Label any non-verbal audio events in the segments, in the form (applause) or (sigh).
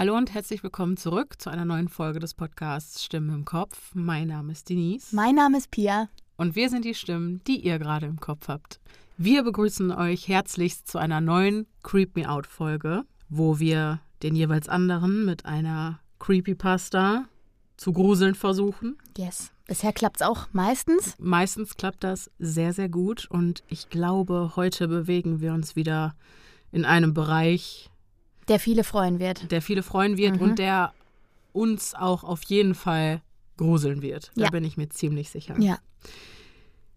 Hallo und herzlich willkommen zurück zu einer neuen Folge des Podcasts Stimmen im Kopf. Mein Name ist Denise. Mein Name ist Pia. Und wir sind die Stimmen, die ihr gerade im Kopf habt. Wir begrüßen euch herzlichst zu einer neuen Creep Me Out Folge, wo wir den jeweils anderen mit einer Creepypasta zu gruseln versuchen. Yes. Bisher klappt es auch meistens. Meistens klappt das sehr, sehr gut. Und ich glaube, heute bewegen wir uns wieder in einem Bereich, der viele freuen wird. Der viele freuen wird mhm. und der uns auch auf jeden Fall gruseln wird. Da ja. bin ich mir ziemlich sicher. Ja.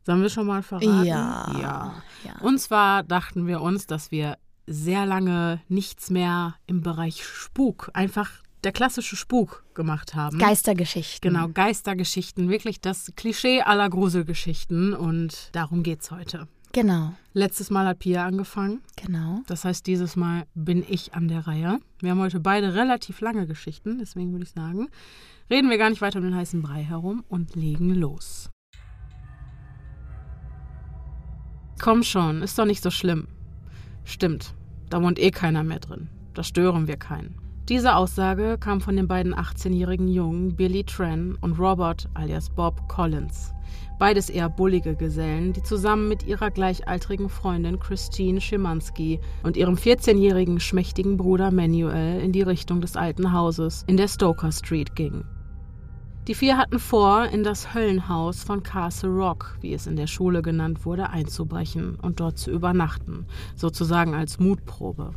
Sollen wir schon mal verraten? Ja. ja. ja. Und zwar dachten wir uns, dass wir sehr lange nichts mehr im Bereich Spuk, einfach der klassische Spuk gemacht haben. Geistergeschichten. Genau, Geistergeschichten. Wirklich das Klischee aller Gruselgeschichten. Und darum geht es heute. Genau. Letztes Mal hat Pia angefangen. Genau. Das heißt, dieses Mal bin ich an der Reihe. Wir haben heute beide relativ lange Geschichten, deswegen würde ich sagen, reden wir gar nicht weiter um den heißen Brei herum und legen los. Komm schon, ist doch nicht so schlimm. Stimmt, da wohnt eh keiner mehr drin. Da stören wir keinen. Diese Aussage kam von den beiden 18-jährigen Jungen Billy Tran und Robert alias Bob Collins. Beides eher bullige Gesellen, die zusammen mit ihrer gleichaltrigen Freundin Christine Schimanski und ihrem 14-jährigen schmächtigen Bruder Manuel in die Richtung des alten Hauses in der Stoker Street gingen. Die vier hatten vor, in das Höllenhaus von Castle Rock, wie es in der Schule genannt wurde, einzubrechen und dort zu übernachten, sozusagen als Mutprobe.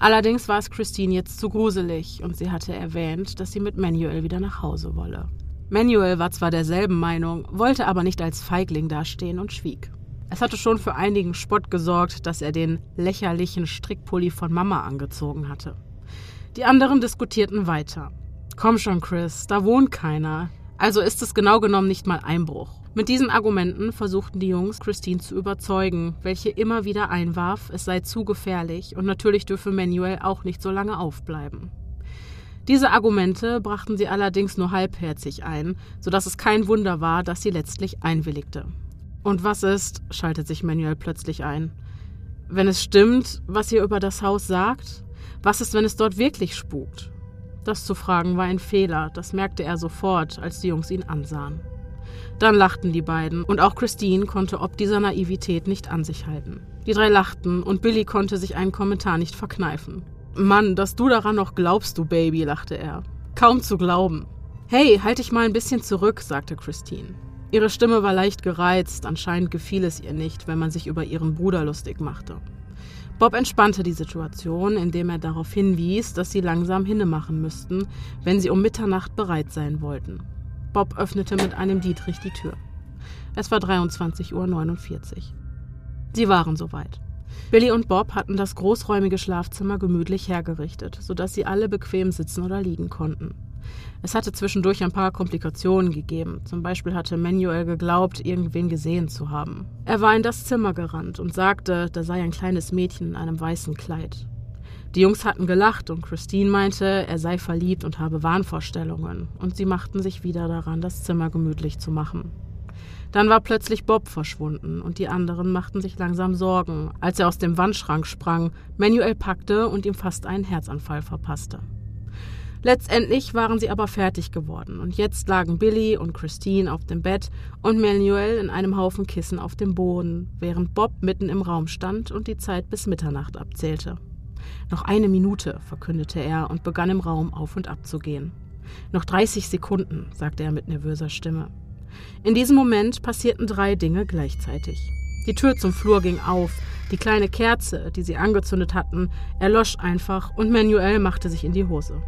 Allerdings war es Christine jetzt zu gruselig und sie hatte erwähnt, dass sie mit Manuel wieder nach Hause wolle. Manuel war zwar derselben Meinung, wollte aber nicht als Feigling dastehen und schwieg. Es hatte schon für einigen Spott gesorgt, dass er den lächerlichen Strickpulli von Mama angezogen hatte. Die anderen diskutierten weiter. Komm schon, Chris, da wohnt keiner. Also ist es genau genommen nicht mal Einbruch. Mit diesen Argumenten versuchten die Jungs, Christine zu überzeugen, welche immer wieder einwarf, es sei zu gefährlich und natürlich dürfe Manuel auch nicht so lange aufbleiben. Diese Argumente brachten sie allerdings nur halbherzig ein, sodass es kein Wunder war, dass sie letztlich einwilligte. Und was ist, schaltet sich Manuel plötzlich ein, wenn es stimmt, was ihr über das Haus sagt? Was ist, wenn es dort wirklich spukt? Das zu fragen war ein Fehler, das merkte er sofort, als die Jungs ihn ansahen. Dann lachten die beiden, und auch Christine konnte ob dieser Naivität nicht an sich halten. Die drei lachten, und Billy konnte sich einen Kommentar nicht verkneifen. Mann, dass du daran noch glaubst, du Baby, lachte er. Kaum zu glauben. Hey, halt dich mal ein bisschen zurück, sagte Christine. Ihre Stimme war leicht gereizt, anscheinend gefiel es ihr nicht, wenn man sich über ihren Bruder lustig machte. Bob entspannte die Situation, indem er darauf hinwies, dass sie langsam hinnemachen müssten, wenn sie um Mitternacht bereit sein wollten. Bob öffnete mit einem Dietrich die Tür. Es war 23.49 Uhr. Sie waren soweit. Billy und Bob hatten das großräumige Schlafzimmer gemütlich hergerichtet, sodass sie alle bequem sitzen oder liegen konnten. Es hatte zwischendurch ein paar Komplikationen gegeben. Zum Beispiel hatte Manuel geglaubt, irgendwen gesehen zu haben. Er war in das Zimmer gerannt und sagte, da sei ein kleines Mädchen in einem weißen Kleid. Die Jungs hatten gelacht und Christine meinte, er sei verliebt und habe Wahnvorstellungen, und sie machten sich wieder daran, das Zimmer gemütlich zu machen. Dann war plötzlich Bob verschwunden und die anderen machten sich langsam Sorgen, als er aus dem Wandschrank sprang, Manuel packte und ihm fast einen Herzanfall verpasste. Letztendlich waren sie aber fertig geworden und jetzt lagen Billy und Christine auf dem Bett und Manuel in einem Haufen Kissen auf dem Boden, während Bob mitten im Raum stand und die Zeit bis Mitternacht abzählte. Noch eine Minute, verkündete er und begann im Raum auf und ab zu gehen. Noch 30 Sekunden, sagte er mit nervöser Stimme. In diesem Moment passierten drei Dinge gleichzeitig. Die Tür zum Flur ging auf, die kleine Kerze, die sie angezündet hatten, erlosch einfach und Manuel machte sich in die Hose.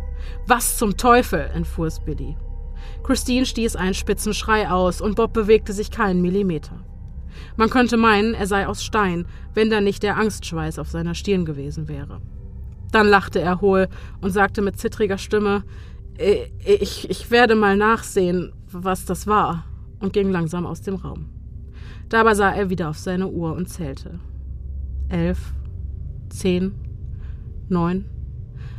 Was zum Teufel, entfuhr es Billy. Christine stieß einen spitzen Schrei aus und Bob bewegte sich keinen Millimeter. Man könnte meinen, er sei aus Stein, wenn da nicht der Angstschweiß auf seiner Stirn gewesen wäre. Dann lachte er hohl und sagte mit zittriger Stimme, ich, ich werde mal nachsehen, was das war und ging langsam aus dem Raum. Dabei sah er wieder auf seine Uhr und zählte. Elf, zehn, neun.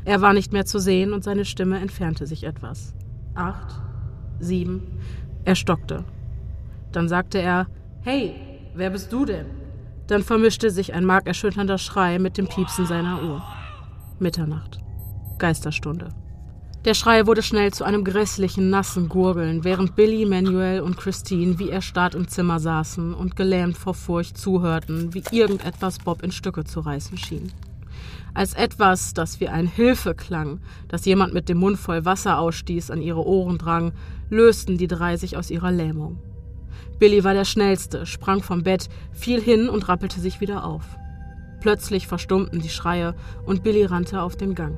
Er war nicht mehr zu sehen und seine Stimme entfernte sich etwas. Acht, sieben. Er stockte. Dann sagte er: Hey, wer bist du denn? Dann vermischte sich ein markerschütternder Schrei mit dem Piepsen seiner Uhr. Mitternacht. Geisterstunde. Der Schrei wurde schnell zu einem grässlichen, nassen Gurgeln, während Billy, Manuel und Christine wie erstarrt im Zimmer saßen und gelähmt vor Furcht zuhörten, wie irgendetwas Bob in Stücke zu reißen schien. Als etwas, das wie ein Hilfe klang, das jemand mit dem Mund voll Wasser ausstieß, an ihre Ohren drang, lösten die drei sich aus ihrer Lähmung. Billy war der Schnellste, sprang vom Bett, fiel hin und rappelte sich wieder auf. Plötzlich verstummten die Schreie und Billy rannte auf den Gang.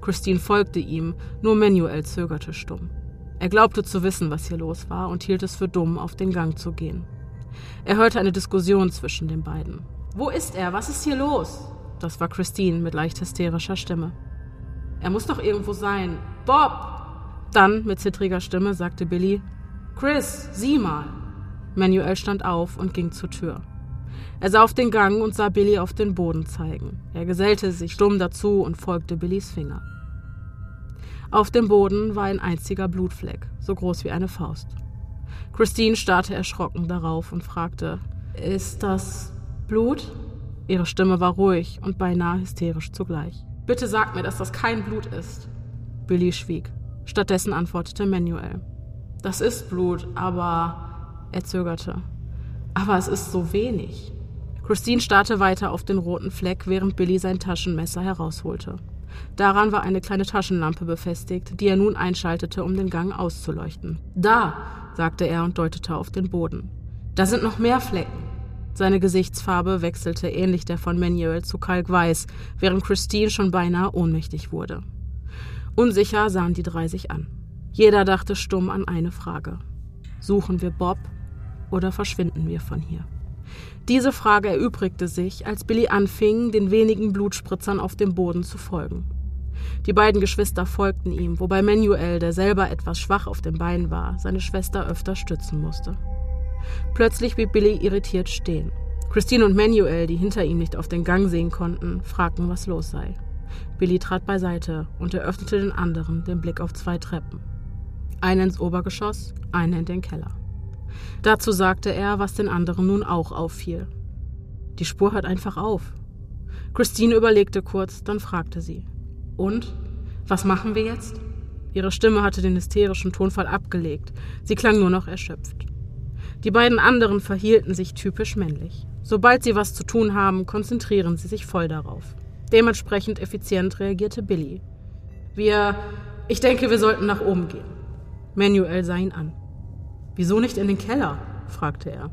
Christine folgte ihm, nur Manuel zögerte stumm. Er glaubte zu wissen, was hier los war, und hielt es für dumm, auf den Gang zu gehen. Er hörte eine Diskussion zwischen den beiden. Wo ist er? Was ist hier los? Das war Christine mit leicht hysterischer Stimme. Er muss doch irgendwo sein. Bob! Dann, mit zittriger Stimme, sagte Billy: Chris, sieh mal! Manuel stand auf und ging zur Tür. Er sah auf den Gang und sah Billy auf den Boden zeigen. Er gesellte sich stumm dazu und folgte Billys Finger. Auf dem Boden war ein einziger Blutfleck, so groß wie eine Faust. Christine starrte erschrocken darauf und fragte: Ist das Blut? Ihre Stimme war ruhig und beinahe hysterisch zugleich. Bitte sag mir, dass das kein Blut ist. Billy schwieg. Stattdessen antwortete Manuel. Das ist Blut, aber. Er zögerte. Aber es ist so wenig. Christine starrte weiter auf den roten Fleck, während Billy sein Taschenmesser herausholte. Daran war eine kleine Taschenlampe befestigt, die er nun einschaltete, um den Gang auszuleuchten. Da, sagte er und deutete auf den Boden. Da sind noch mehr Flecken. Seine Gesichtsfarbe wechselte ähnlich der von Manuel zu kalkweiß, während Christine schon beinahe ohnmächtig wurde. Unsicher sahen die drei sich an. Jeder dachte stumm an eine Frage. Suchen wir Bob oder verschwinden wir von hier? Diese Frage erübrigte sich, als Billy anfing, den wenigen Blutspritzern auf dem Boden zu folgen. Die beiden Geschwister folgten ihm, wobei Manuel, der selber etwas schwach auf den Beinen war, seine Schwester öfter stützen musste. Plötzlich blieb Billy irritiert stehen. Christine und Manuel, die hinter ihm nicht auf den Gang sehen konnten, fragten, was los sei. Billy trat beiseite und eröffnete den anderen den Blick auf zwei Treppen. Eine ins Obergeschoss, eine in den Keller. Dazu sagte er, was den anderen nun auch auffiel. Die Spur hört einfach auf. Christine überlegte kurz, dann fragte sie. Und? Was machen wir jetzt? Ihre Stimme hatte den hysterischen Tonfall abgelegt. Sie klang nur noch erschöpft. Die beiden anderen verhielten sich typisch männlich. Sobald sie was zu tun haben, konzentrieren sie sich voll darauf. Dementsprechend effizient reagierte Billy. Wir. Ich denke, wir sollten nach oben gehen. Manuel sah ihn an. Wieso nicht in den Keller? fragte er.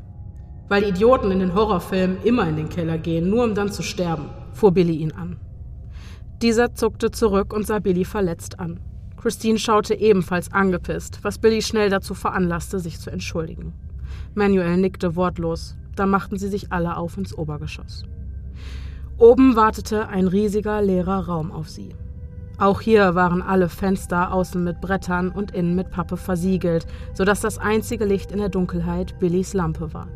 Weil Idioten in den Horrorfilmen immer in den Keller gehen, nur um dann zu sterben, fuhr Billy ihn an. Dieser zuckte zurück und sah Billy verletzt an. Christine schaute ebenfalls angepisst, was Billy schnell dazu veranlasste, sich zu entschuldigen. Manuel nickte wortlos, dann machten sie sich alle auf ins Obergeschoss. Oben wartete ein riesiger leerer Raum auf sie. Auch hier waren alle Fenster außen mit Brettern und innen mit Pappe versiegelt, sodass das einzige Licht in der Dunkelheit Billys Lampe war.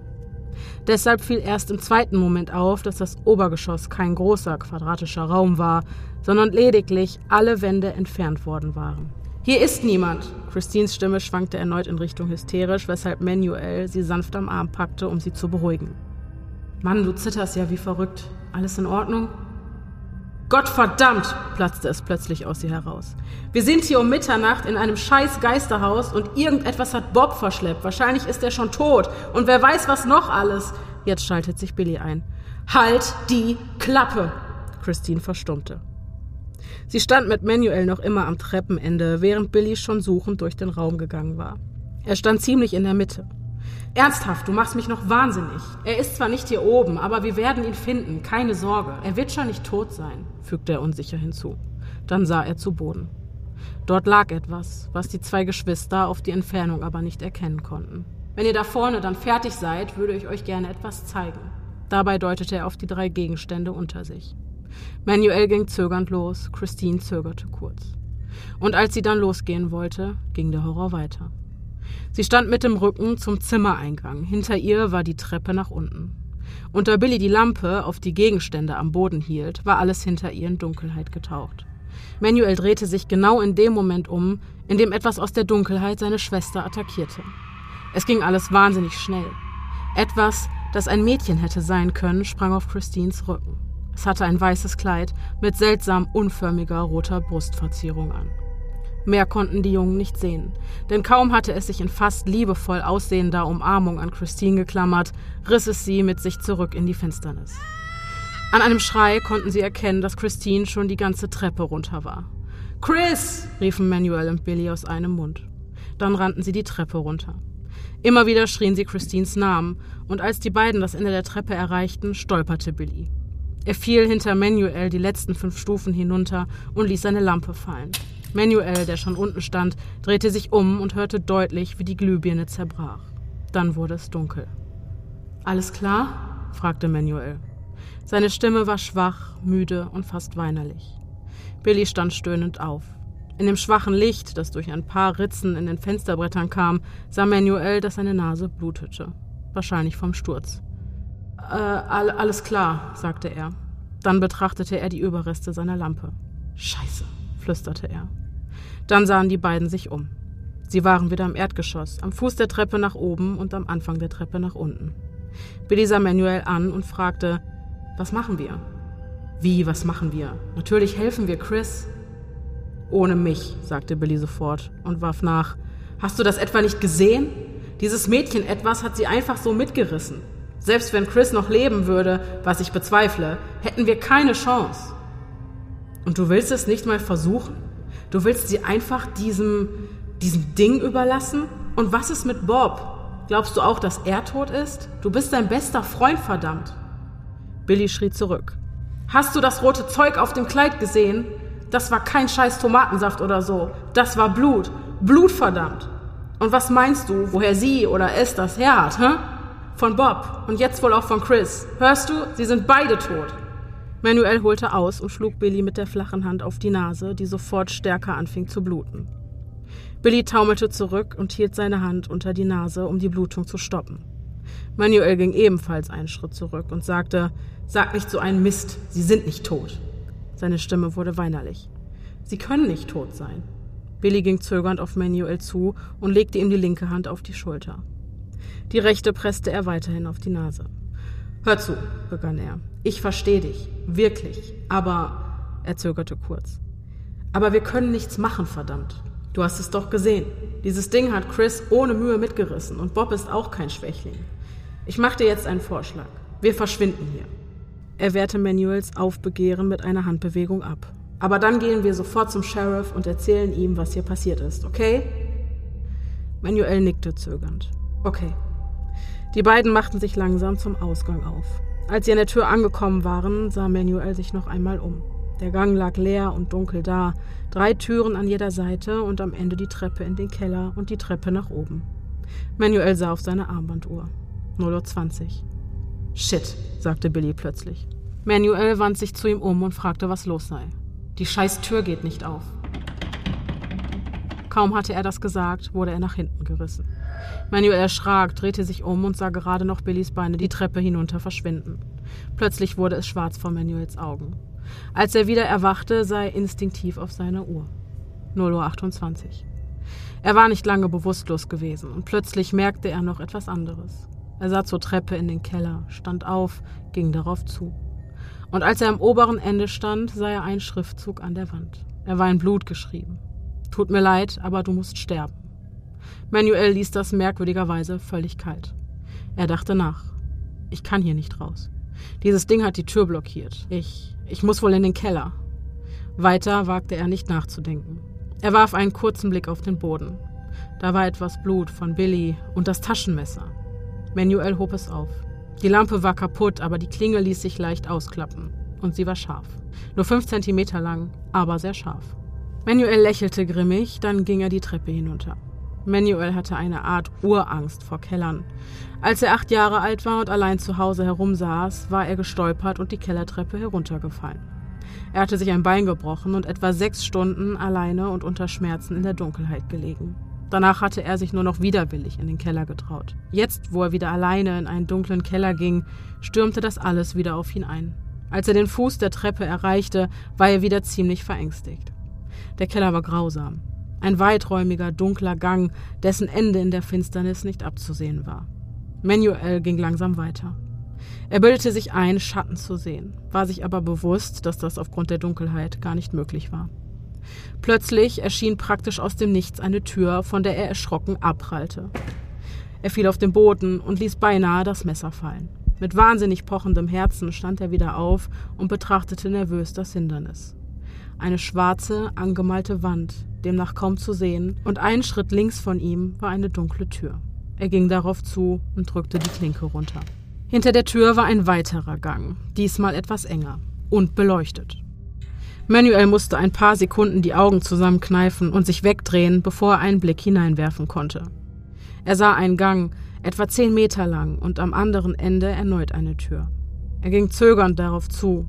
Deshalb fiel erst im zweiten Moment auf, dass das Obergeschoss kein großer quadratischer Raum war, sondern lediglich alle Wände entfernt worden waren. Hier ist niemand. Christines Stimme schwankte erneut in Richtung hysterisch, weshalb Manuel sie sanft am Arm packte, um sie zu beruhigen. Mann, du zitterst ja wie verrückt. Alles in Ordnung? Gottverdammt, platzte es plötzlich aus ihr heraus. Wir sind hier um Mitternacht in einem scheiß Geisterhaus und irgendetwas hat Bob verschleppt. Wahrscheinlich ist er schon tot. Und wer weiß, was noch alles. Jetzt schaltet sich Billy ein. Halt die Klappe! Christine verstummte. Sie stand mit Manuel noch immer am Treppenende, während Billy schon suchend durch den Raum gegangen war. Er stand ziemlich in der Mitte. Ernsthaft, du machst mich noch wahnsinnig. Er ist zwar nicht hier oben, aber wir werden ihn finden, keine Sorge. Er wird schon nicht tot sein, fügte er unsicher hinzu. Dann sah er zu Boden. Dort lag etwas, was die zwei Geschwister auf die Entfernung aber nicht erkennen konnten. Wenn ihr da vorne dann fertig seid, würde ich euch gerne etwas zeigen. Dabei deutete er auf die drei Gegenstände unter sich. Manuel ging zögernd los, Christine zögerte kurz. Und als sie dann losgehen wollte, ging der Horror weiter. Sie stand mit dem Rücken zum Zimmereingang. Hinter ihr war die Treppe nach unten. Und da Billy die Lampe auf die Gegenstände am Boden hielt, war alles hinter ihr in Dunkelheit getaucht. Manuel drehte sich genau in dem Moment um, in dem etwas aus der Dunkelheit seine Schwester attackierte. Es ging alles wahnsinnig schnell. Etwas, das ein Mädchen hätte sein können, sprang auf Christines Rücken. Es hatte ein weißes Kleid mit seltsam unförmiger roter Brustverzierung an. Mehr konnten die Jungen nicht sehen, denn kaum hatte es sich in fast liebevoll aussehender Umarmung an Christine geklammert, riss es sie mit sich zurück in die Finsternis. An einem Schrei konnten sie erkennen, dass Christine schon die ganze Treppe runter war. Chris! riefen Manuel und Billy aus einem Mund. Dann rannten sie die Treppe runter. Immer wieder schrien sie Christines Namen, und als die beiden das Ende der Treppe erreichten, stolperte Billy. Er fiel hinter Manuel die letzten fünf Stufen hinunter und ließ seine Lampe fallen. Manuel, der schon unten stand, drehte sich um und hörte deutlich, wie die Glühbirne zerbrach. Dann wurde es dunkel. Alles klar? fragte Manuel. Seine Stimme war schwach, müde und fast weinerlich. Billy stand stöhnend auf. In dem schwachen Licht, das durch ein paar Ritzen in den Fensterbrettern kam, sah Manuel, dass seine Nase blutete. Wahrscheinlich vom Sturz. Äh, all, alles klar, sagte er. Dann betrachtete er die Überreste seiner Lampe. Scheiße, flüsterte er. Dann sahen die beiden sich um. Sie waren wieder im Erdgeschoss, am Fuß der Treppe nach oben und am Anfang der Treppe nach unten. Billy sah Manuel an und fragte, was machen wir? Wie, was machen wir? Natürlich helfen wir Chris. Ohne mich, sagte Billy sofort und warf nach. Hast du das etwa nicht gesehen? Dieses Mädchen etwas hat sie einfach so mitgerissen. Selbst wenn Chris noch leben würde, was ich bezweifle, hätten wir keine Chance. Und du willst es nicht mal versuchen? Du willst sie einfach diesem, diesem Ding überlassen? Und was ist mit Bob? Glaubst du auch, dass er tot ist? Du bist dein bester Freund, verdammt. Billy schrie zurück. Hast du das rote Zeug auf dem Kleid gesehen? Das war kein scheiß Tomatensaft oder so. Das war Blut. Blut, verdammt. Und was meinst du, woher sie oder es das her hat, hä? Von Bob und jetzt wohl auch von Chris. Hörst du? Sie sind beide tot. Manuel holte aus und schlug Billy mit der flachen Hand auf die Nase, die sofort stärker anfing zu bluten. Billy taumelte zurück und hielt seine Hand unter die Nase, um die Blutung zu stoppen. Manuel ging ebenfalls einen Schritt zurück und sagte, Sag nicht so einen Mist, sie sind nicht tot. Seine Stimme wurde weinerlich. Sie können nicht tot sein. Billy ging zögernd auf Manuel zu und legte ihm die linke Hand auf die Schulter. Die rechte presste er weiterhin auf die Nase. Hör zu, begann er. Ich verstehe dich, wirklich, aber. Er zögerte kurz. Aber wir können nichts machen, verdammt. Du hast es doch gesehen. Dieses Ding hat Chris ohne Mühe mitgerissen und Bob ist auch kein Schwächling. Ich mache dir jetzt einen Vorschlag. Wir verschwinden hier. Er wehrte Manuels Aufbegehren mit einer Handbewegung ab. Aber dann gehen wir sofort zum Sheriff und erzählen ihm, was hier passiert ist, okay? Manuel nickte zögernd. Okay. Die beiden machten sich langsam zum Ausgang auf. Als sie an der Tür angekommen waren, sah Manuel sich noch einmal um. Der Gang lag leer und dunkel da, drei Türen an jeder Seite und am Ende die Treppe in den Keller und die Treppe nach oben. Manuel sah auf seine Armbanduhr. 0.20 Uhr. Shit, sagte Billy plötzlich. Manuel wandte sich zu ihm um und fragte, was los sei. Die scheiß Tür geht nicht auf. Kaum hatte er das gesagt, wurde er nach hinten gerissen. Manuel erschrak, drehte sich um und sah gerade noch Billys Beine die Treppe hinunter verschwinden. Plötzlich wurde es schwarz vor Manuels Augen. Als er wieder erwachte, sah er instinktiv auf seine Uhr. 0.28 Uhr. Er war nicht lange bewusstlos gewesen und plötzlich merkte er noch etwas anderes. Er sah zur Treppe in den Keller, stand auf, ging darauf zu. Und als er am oberen Ende stand, sah er einen Schriftzug an der Wand. Er war in Blut geschrieben. Tut mir leid, aber du musst sterben. Manuel ließ das merkwürdigerweise völlig kalt. Er dachte nach. Ich kann hier nicht raus. Dieses Ding hat die Tür blockiert. Ich, ich muss wohl in den Keller. Weiter wagte er nicht nachzudenken. Er warf einen kurzen Blick auf den Boden. Da war etwas Blut von Billy und das Taschenmesser. Manuel hob es auf. Die Lampe war kaputt, aber die Klinge ließ sich leicht ausklappen. Und sie war scharf. Nur fünf Zentimeter lang, aber sehr scharf. Manuel lächelte grimmig, dann ging er die Treppe hinunter. Manuel hatte eine Art Urangst vor Kellern. Als er acht Jahre alt war und allein zu Hause herumsaß, war er gestolpert und die Kellertreppe heruntergefallen. Er hatte sich ein Bein gebrochen und etwa sechs Stunden alleine und unter Schmerzen in der Dunkelheit gelegen. Danach hatte er sich nur noch widerwillig in den Keller getraut. Jetzt, wo er wieder alleine in einen dunklen Keller ging, stürmte das alles wieder auf ihn ein. Als er den Fuß der Treppe erreichte, war er wieder ziemlich verängstigt. Der Keller war grausam. Ein weiträumiger, dunkler Gang, dessen Ende in der Finsternis nicht abzusehen war. Manuel ging langsam weiter. Er bildete sich ein, Schatten zu sehen, war sich aber bewusst, dass das aufgrund der Dunkelheit gar nicht möglich war. Plötzlich erschien praktisch aus dem Nichts eine Tür, von der er erschrocken abprallte. Er fiel auf den Boden und ließ beinahe das Messer fallen. Mit wahnsinnig pochendem Herzen stand er wieder auf und betrachtete nervös das Hindernis. Eine schwarze, angemalte Wand, demnach kaum zu sehen, und einen Schritt links von ihm war eine dunkle Tür. Er ging darauf zu und drückte die Klinke runter. Hinter der Tür war ein weiterer Gang, diesmal etwas enger und beleuchtet. Manuel musste ein paar Sekunden die Augen zusammenkneifen und sich wegdrehen, bevor er einen Blick hineinwerfen konnte. Er sah einen Gang, etwa zehn Meter lang, und am anderen Ende erneut eine Tür. Er ging zögernd darauf zu.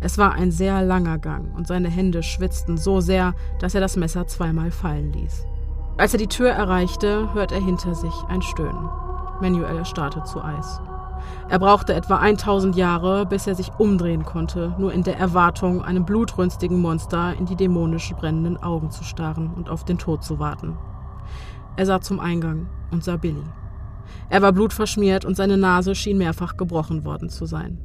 Es war ein sehr langer Gang, und seine Hände schwitzten so sehr, dass er das Messer zweimal fallen ließ. Als er die Tür erreichte, hört er hinter sich ein Stöhnen. Manuel erstarrte zu Eis. Er brauchte etwa 1000 Jahre, bis er sich umdrehen konnte, nur in der Erwartung, einem blutrünstigen Monster in die dämonisch brennenden Augen zu starren und auf den Tod zu warten. Er sah zum Eingang und sah Billy. Er war blutverschmiert und seine Nase schien mehrfach gebrochen worden zu sein.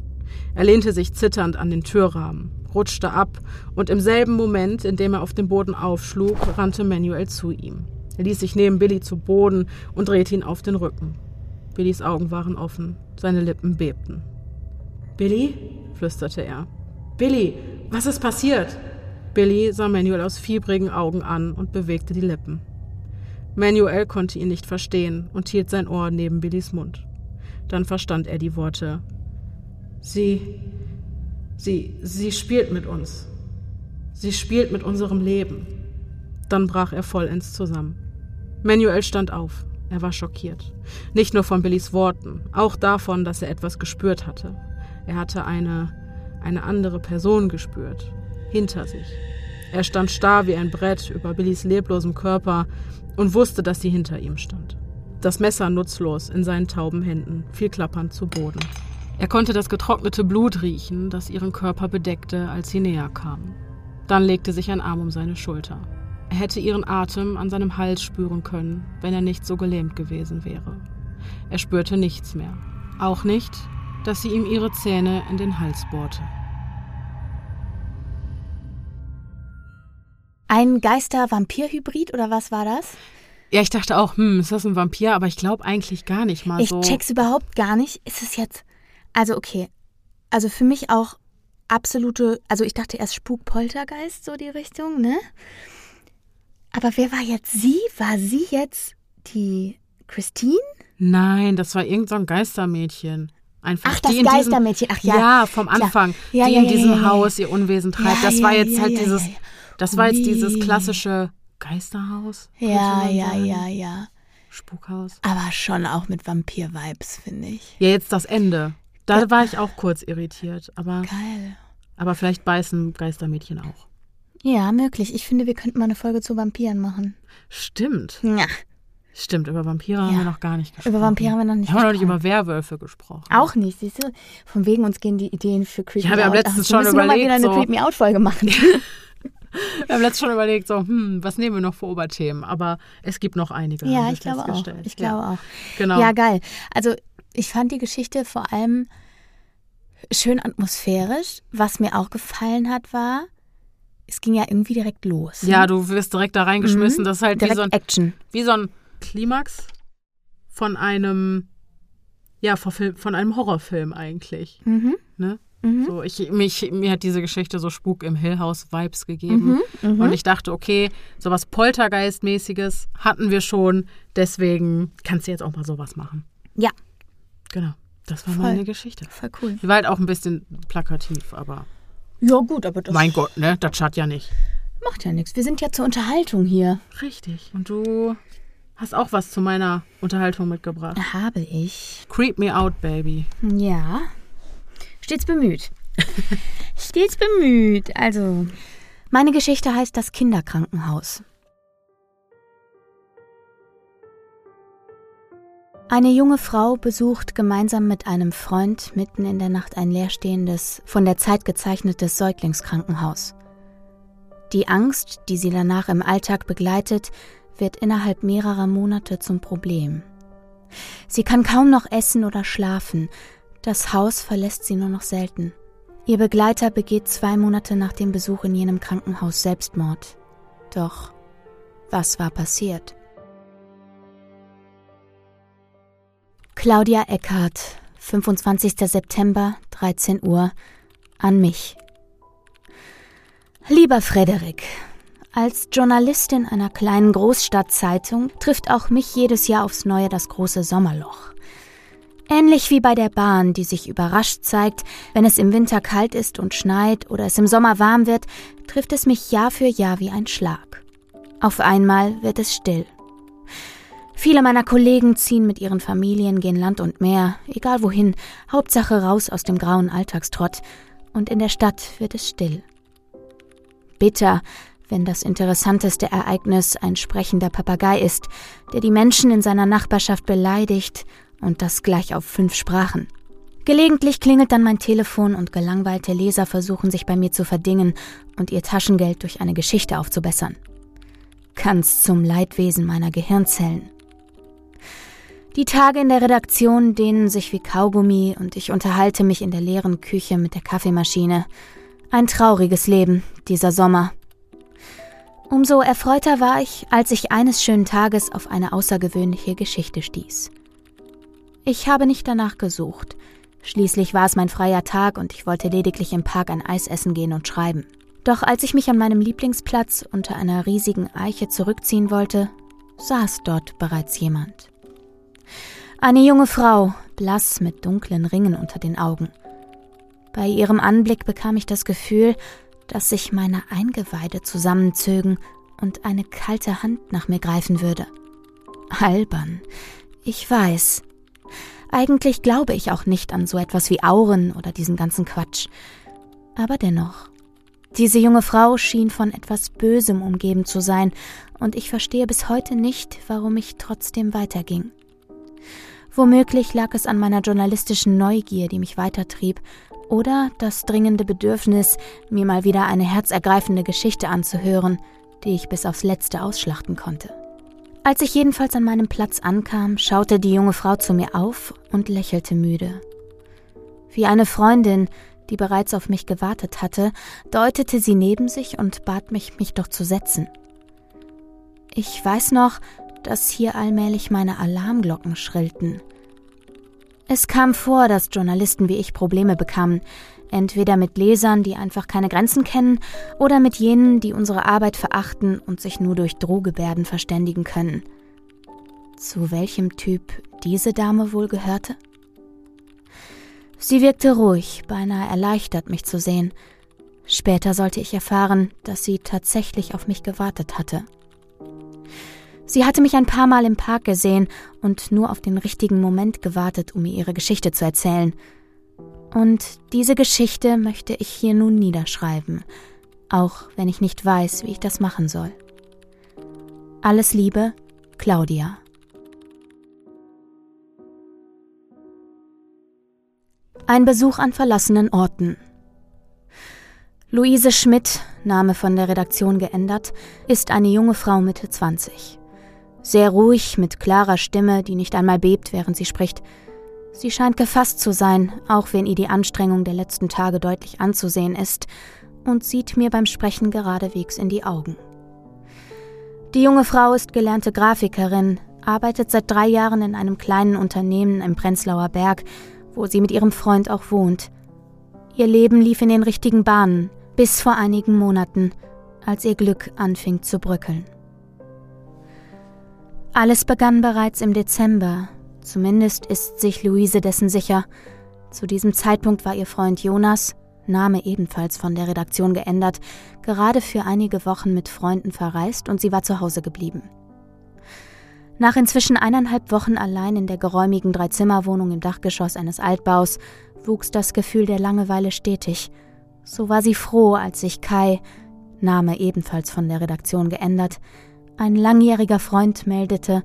Er lehnte sich zitternd an den Türrahmen, rutschte ab und im selben Moment, in dem er auf dem Boden aufschlug, rannte Manuel zu ihm. Er ließ sich neben Billy zu Boden und drehte ihn auf den Rücken. Billys Augen waren offen, seine Lippen bebten. Billy? flüsterte er. Billy, was ist passiert? Billy sah Manuel aus fiebrigen Augen an und bewegte die Lippen. Manuel konnte ihn nicht verstehen und hielt sein Ohr neben Billys Mund. Dann verstand er die Worte. Sie, sie, sie spielt mit uns. Sie spielt mit unserem Leben. Dann brach er vollends zusammen. Manuel stand auf. Er war schockiert. Nicht nur von Billys Worten, auch davon, dass er etwas gespürt hatte. Er hatte eine, eine andere Person gespürt. Hinter sich. Er stand starr wie ein Brett über Billys leblosem Körper und wusste, dass sie hinter ihm stand. Das Messer nutzlos in seinen tauben Händen, fiel klappernd zu Boden. Er konnte das getrocknete Blut riechen, das ihren Körper bedeckte, als sie näher kamen. Dann legte sich ein Arm um seine Schulter. Er hätte ihren Atem an seinem Hals spüren können, wenn er nicht so gelähmt gewesen wäre. Er spürte nichts mehr. Auch nicht, dass sie ihm ihre Zähne in den Hals bohrte. Ein Geister-Vampir-Hybrid oder was war das? Ja, ich dachte auch, hm, ist das ein Vampir? Aber ich glaube eigentlich gar nicht mal ich so. Ich check's überhaupt gar nicht. Ist es jetzt. Also, okay. Also für mich auch absolute. Also ich dachte erst Spuk-Poltergeist, so die Richtung, ne? Aber wer war jetzt sie? War sie jetzt die Christine? Nein, das war irgendein so Geistermädchen. Einfach Ach, das Geistermädchen. Ach ja. Ja, vom Anfang. Ja, die ja, in diesem Haus ihr Unwesen treibt. das war jetzt halt dieses. Das war jetzt dieses klassische Geisterhaus. Ja, ja, ja, ja. Spukhaus. Aber schon auch mit Vampir-Vibes, finde ich. Ja, jetzt das Ende. Da war ich auch kurz irritiert. Aber, Geil. Aber vielleicht beißen Geistermädchen auch. Ja, möglich. Ich finde, wir könnten mal eine Folge zu Vampiren machen. Stimmt. Ja. Stimmt, über Vampire ja. haben wir noch gar nicht gesprochen. Über Vampire haben wir noch nicht gesprochen. Wir haben noch nicht über Werwölfe gesprochen. Auch nicht, siehst du? Von wegen uns gehen die Ideen für Creepy Ja, wir haben letztens Ach, schon wir überlegt. mal wieder eine so Creep Me Out Folge machen. (laughs) wir haben letztens schon überlegt, so, hm, was nehmen wir noch für Oberthemen? Aber es gibt noch einige. Ja, ich glaube auch. Ich glaube ja. auch. Genau. Ja, geil. Also, ich fand die Geschichte vor allem schön atmosphärisch. Was mir auch gefallen hat, war, es ging ja irgendwie direkt los. Ja, ne? du wirst direkt da reingeschmissen. Mhm. Das ist halt direkt wie so ein Action. Wie so ein Klimax von einem ja, von einem Horrorfilm eigentlich. Mhm. Ne? Mhm. So, ich, mich, mir hat diese Geschichte so Spuk im Hill House Vibes gegeben. Mhm. mhm. Und ich dachte, okay, sowas Poltergeist-mäßiges hatten wir schon, deswegen kannst du jetzt auch mal sowas machen. Ja. Genau. Das war Voll. meine Geschichte. Voll cool. Die war halt auch ein bisschen plakativ, aber. Ja, gut, aber das. Mein Gott, ne? Das schadet ja nicht. Macht ja nichts. Wir sind ja zur Unterhaltung hier. Richtig. Und du hast auch was zu meiner Unterhaltung mitgebracht. Habe ich. Creep me out, baby. Ja. Stets bemüht. (laughs) Stets bemüht. Also, meine Geschichte heißt das Kinderkrankenhaus. Eine junge Frau besucht gemeinsam mit einem Freund mitten in der Nacht ein leerstehendes, von der Zeit gezeichnetes Säuglingskrankenhaus. Die Angst, die sie danach im Alltag begleitet, wird innerhalb mehrerer Monate zum Problem. Sie kann kaum noch essen oder schlafen, Das Haus verlässt sie nur noch selten. Ihr Begleiter begeht zwei Monate nach dem Besuch in jenem Krankenhaus Selbstmord. Doch was war passiert? Claudia Eckhardt, 25. September, 13 Uhr, an mich. Lieber Frederik, als Journalistin einer kleinen Großstadtzeitung trifft auch mich jedes Jahr aufs Neue das große Sommerloch. Ähnlich wie bei der Bahn, die sich überrascht zeigt, wenn es im Winter kalt ist und schneit oder es im Sommer warm wird, trifft es mich Jahr für Jahr wie ein Schlag. Auf einmal wird es still. Viele meiner Kollegen ziehen mit ihren Familien, gehen Land und Meer, egal wohin, Hauptsache raus aus dem grauen Alltagstrott, und in der Stadt wird es still. Bitter, wenn das interessanteste Ereignis ein sprechender Papagei ist, der die Menschen in seiner Nachbarschaft beleidigt und das gleich auf fünf Sprachen. Gelegentlich klingelt dann mein Telefon und gelangweilte Leser versuchen sich bei mir zu verdingen und ihr Taschengeld durch eine Geschichte aufzubessern. Ganz zum Leidwesen meiner Gehirnzellen. Die Tage in der Redaktion dehnen sich wie Kaugummi und ich unterhalte mich in der leeren Küche mit der Kaffeemaschine. Ein trauriges Leben, dieser Sommer. Umso erfreuter war ich, als ich eines schönen Tages auf eine außergewöhnliche Geschichte stieß. Ich habe nicht danach gesucht. Schließlich war es mein freier Tag und ich wollte lediglich im Park ein Eis essen gehen und schreiben. Doch als ich mich an meinem Lieblingsplatz unter einer riesigen Eiche zurückziehen wollte, saß dort bereits jemand. Eine junge Frau, blass mit dunklen Ringen unter den Augen. Bei ihrem Anblick bekam ich das Gefühl, dass sich meine Eingeweide zusammenzögen und eine kalte Hand nach mir greifen würde. Albern. Ich weiß, eigentlich glaube ich auch nicht an so etwas wie Auren oder diesen ganzen Quatsch. Aber dennoch. Diese junge Frau schien von etwas Bösem umgeben zu sein, und ich verstehe bis heute nicht, warum ich trotzdem weiterging. Womöglich lag es an meiner journalistischen Neugier, die mich weitertrieb, oder das dringende Bedürfnis, mir mal wieder eine herzergreifende Geschichte anzuhören, die ich bis aufs letzte ausschlachten konnte. Als ich jedenfalls an meinem Platz ankam, schaute die junge Frau zu mir auf und lächelte müde. Wie eine Freundin, die bereits auf mich gewartet hatte, deutete sie neben sich und bat mich, mich doch zu setzen. Ich weiß noch, dass hier allmählich meine Alarmglocken schrillten. Es kam vor, dass Journalisten wie ich Probleme bekamen, entweder mit Lesern, die einfach keine Grenzen kennen, oder mit jenen, die unsere Arbeit verachten und sich nur durch Drohgebärden verständigen können. Zu welchem Typ diese Dame wohl gehörte? Sie wirkte ruhig, beinahe erleichtert, mich zu sehen. Später sollte ich erfahren, dass sie tatsächlich auf mich gewartet hatte. Sie hatte mich ein paar Mal im Park gesehen und nur auf den richtigen Moment gewartet, um mir ihre Geschichte zu erzählen – und diese Geschichte möchte ich hier nun niederschreiben, auch wenn ich nicht weiß, wie ich das machen soll. Alles Liebe, Claudia. Ein Besuch an verlassenen Orten. Luise Schmidt, Name von der Redaktion geändert, ist eine junge Frau Mitte 20. Sehr ruhig, mit klarer Stimme, die nicht einmal bebt, während sie spricht. Sie scheint gefasst zu sein, auch wenn ihr die Anstrengung der letzten Tage deutlich anzusehen ist, und sieht mir beim Sprechen geradewegs in die Augen. Die junge Frau ist gelernte Grafikerin, arbeitet seit drei Jahren in einem kleinen Unternehmen im Prenzlauer Berg, wo sie mit ihrem Freund auch wohnt. Ihr Leben lief in den richtigen Bahnen, bis vor einigen Monaten, als ihr Glück anfing zu bröckeln. Alles begann bereits im Dezember, Zumindest ist sich Luise dessen sicher. Zu diesem Zeitpunkt war ihr Freund Jonas, Name ebenfalls von der Redaktion geändert, gerade für einige Wochen mit Freunden verreist und sie war zu Hause geblieben. Nach inzwischen eineinhalb Wochen allein in der geräumigen Dreizimmerwohnung im Dachgeschoss eines Altbaus wuchs das Gefühl der Langeweile stetig. So war sie froh, als sich Kai, Name ebenfalls von der Redaktion geändert, ein langjähriger Freund meldete